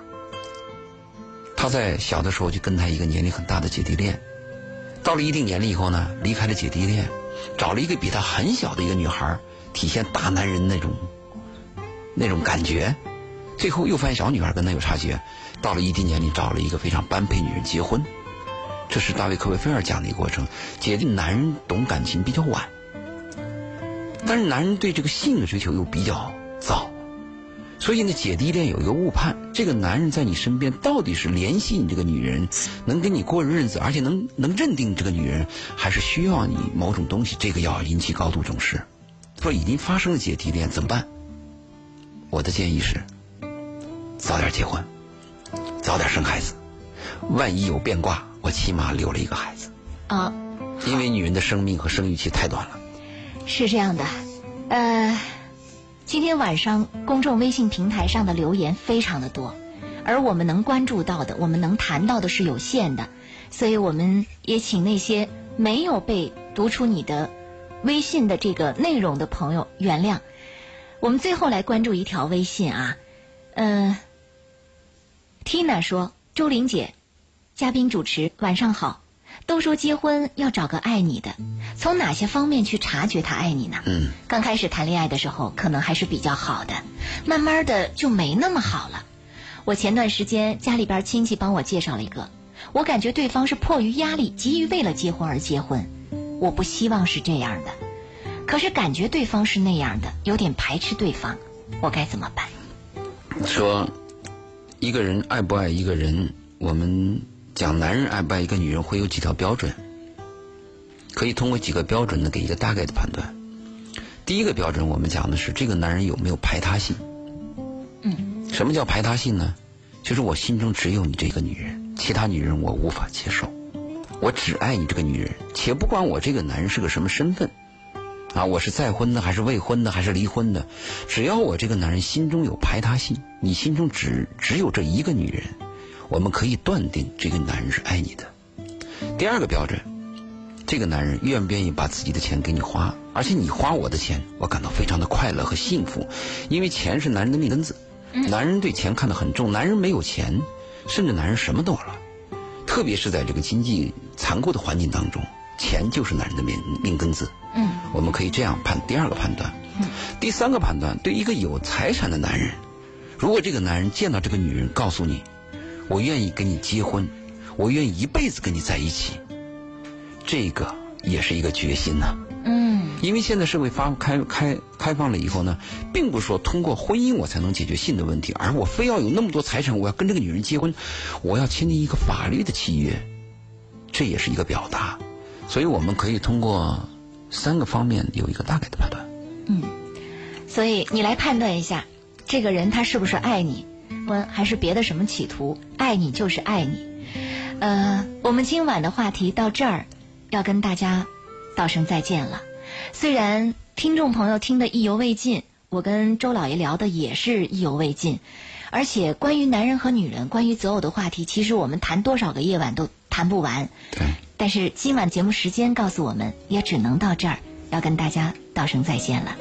他在小的时候就跟他一个年龄很大的姐弟恋，到了一定年龄以后呢，离开了姐弟恋，找了一个比他很小的一个女孩，体现大男人那种那种感觉。最后又发现小女孩跟他有差距，到了一定年龄找了一个非常般配女人结婚。这是大卫科维菲尔讲的一个过程。姐弟男人懂感情比较晚，但是男人对这个性的追求又比较早。所以呢，姐弟恋有一个误判：这个男人在你身边到底是怜惜你这个女人，能跟你过日子，而且能能认定这个女人，还是需要你某种东西？这个要引起高度重视。说已经发生了姐弟恋怎么办？我的建议是，早点结婚，早点生孩子。万一有变卦，我起码留了一个孩子。啊，因为女人的生命和生育期太短了。是这样的，呃，今天晚上公众微信平台上的留言非常的多，而我们能关注到的，我们能谈到的是有限的，所以我们也请那些没有被读出你的微信的这个内容的朋友原谅。我们最后来关注一条微信啊，嗯、i n a 说：“周玲姐，嘉宾主持晚上好，都说结婚要找个爱你的，从哪些方面去察觉他爱你呢？嗯，刚开始谈恋爱的时候，可能还是比较好的，慢慢的就没那么好了。我前段时间家里边亲戚帮我介绍了一个，我感觉对方是迫于压力，急于为了结婚而结婚。我不希望是这样的，可是感觉对方是那样的，有点排斥对方，我该怎么办？说一个人爱不爱一个人，我们讲男人爱不爱一个女人会有几条标准，可以通过几个标准呢给一个大概的判断。第一个标准，我们讲的是这个男人有没有排他性。嗯，什么叫排他性呢？就是我心中只有你这个女人，其他女人我无法接受。我只爱你这个女人，且不管我这个男人是个什么身份，啊，我是再婚的还是未婚的还是离婚的，只要我这个男人心中有排他性，你心中只只有这一个女人，我们可以断定这个男人是爱你的。第二个标准，这个男人愿不愿意把自己的钱给你花，而且你花我的钱，我感到非常的快乐和幸福，因为钱是男人的命根子，男人对钱看得很重，男人没有钱，甚至男人什么都了。特别是在这个经济残酷的环境当中，钱就是男人的命命根子。嗯，我们可以这样判第二个判断。嗯，第三个判断，对一个有财产的男人，如果这个男人见到这个女人，告诉你，我愿意跟你结婚，我愿意一辈子跟你在一起，这个也是一个决心呐、嗯因为现在社会发开开开放了以后呢，并不是说通过婚姻我才能解决性的问题，而我非要有那么多财产，我要跟这个女人结婚，我要签订一个法律的契约，这也是一个表达。所以我们可以通过三个方面有一个大概的判断。嗯，所以你来判断一下，这个人他是不是爱你，问还是别的什么企图？爱你就是爱你。呃，我们今晚的话题到这儿，要跟大家道声再见了。虽然听众朋友听得意犹未尽，我跟周老爷聊的也是意犹未尽，而且关于男人和女人，关于择偶的话题，其实我们谈多少个夜晚都谈不完。对，但是今晚节目时间告诉我们，也只能到这儿，要跟大家道声再见了。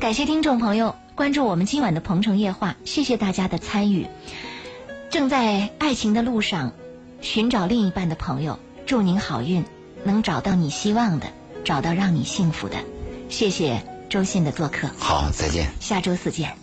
感谢听众朋友关注我们今晚的《鹏城夜话》，谢谢大家的参与。正在爱情的路上寻找另一半的朋友，祝您好运，能找到你希望的，找到让你幸福的。谢谢周信的做客，好，再见。下周四见。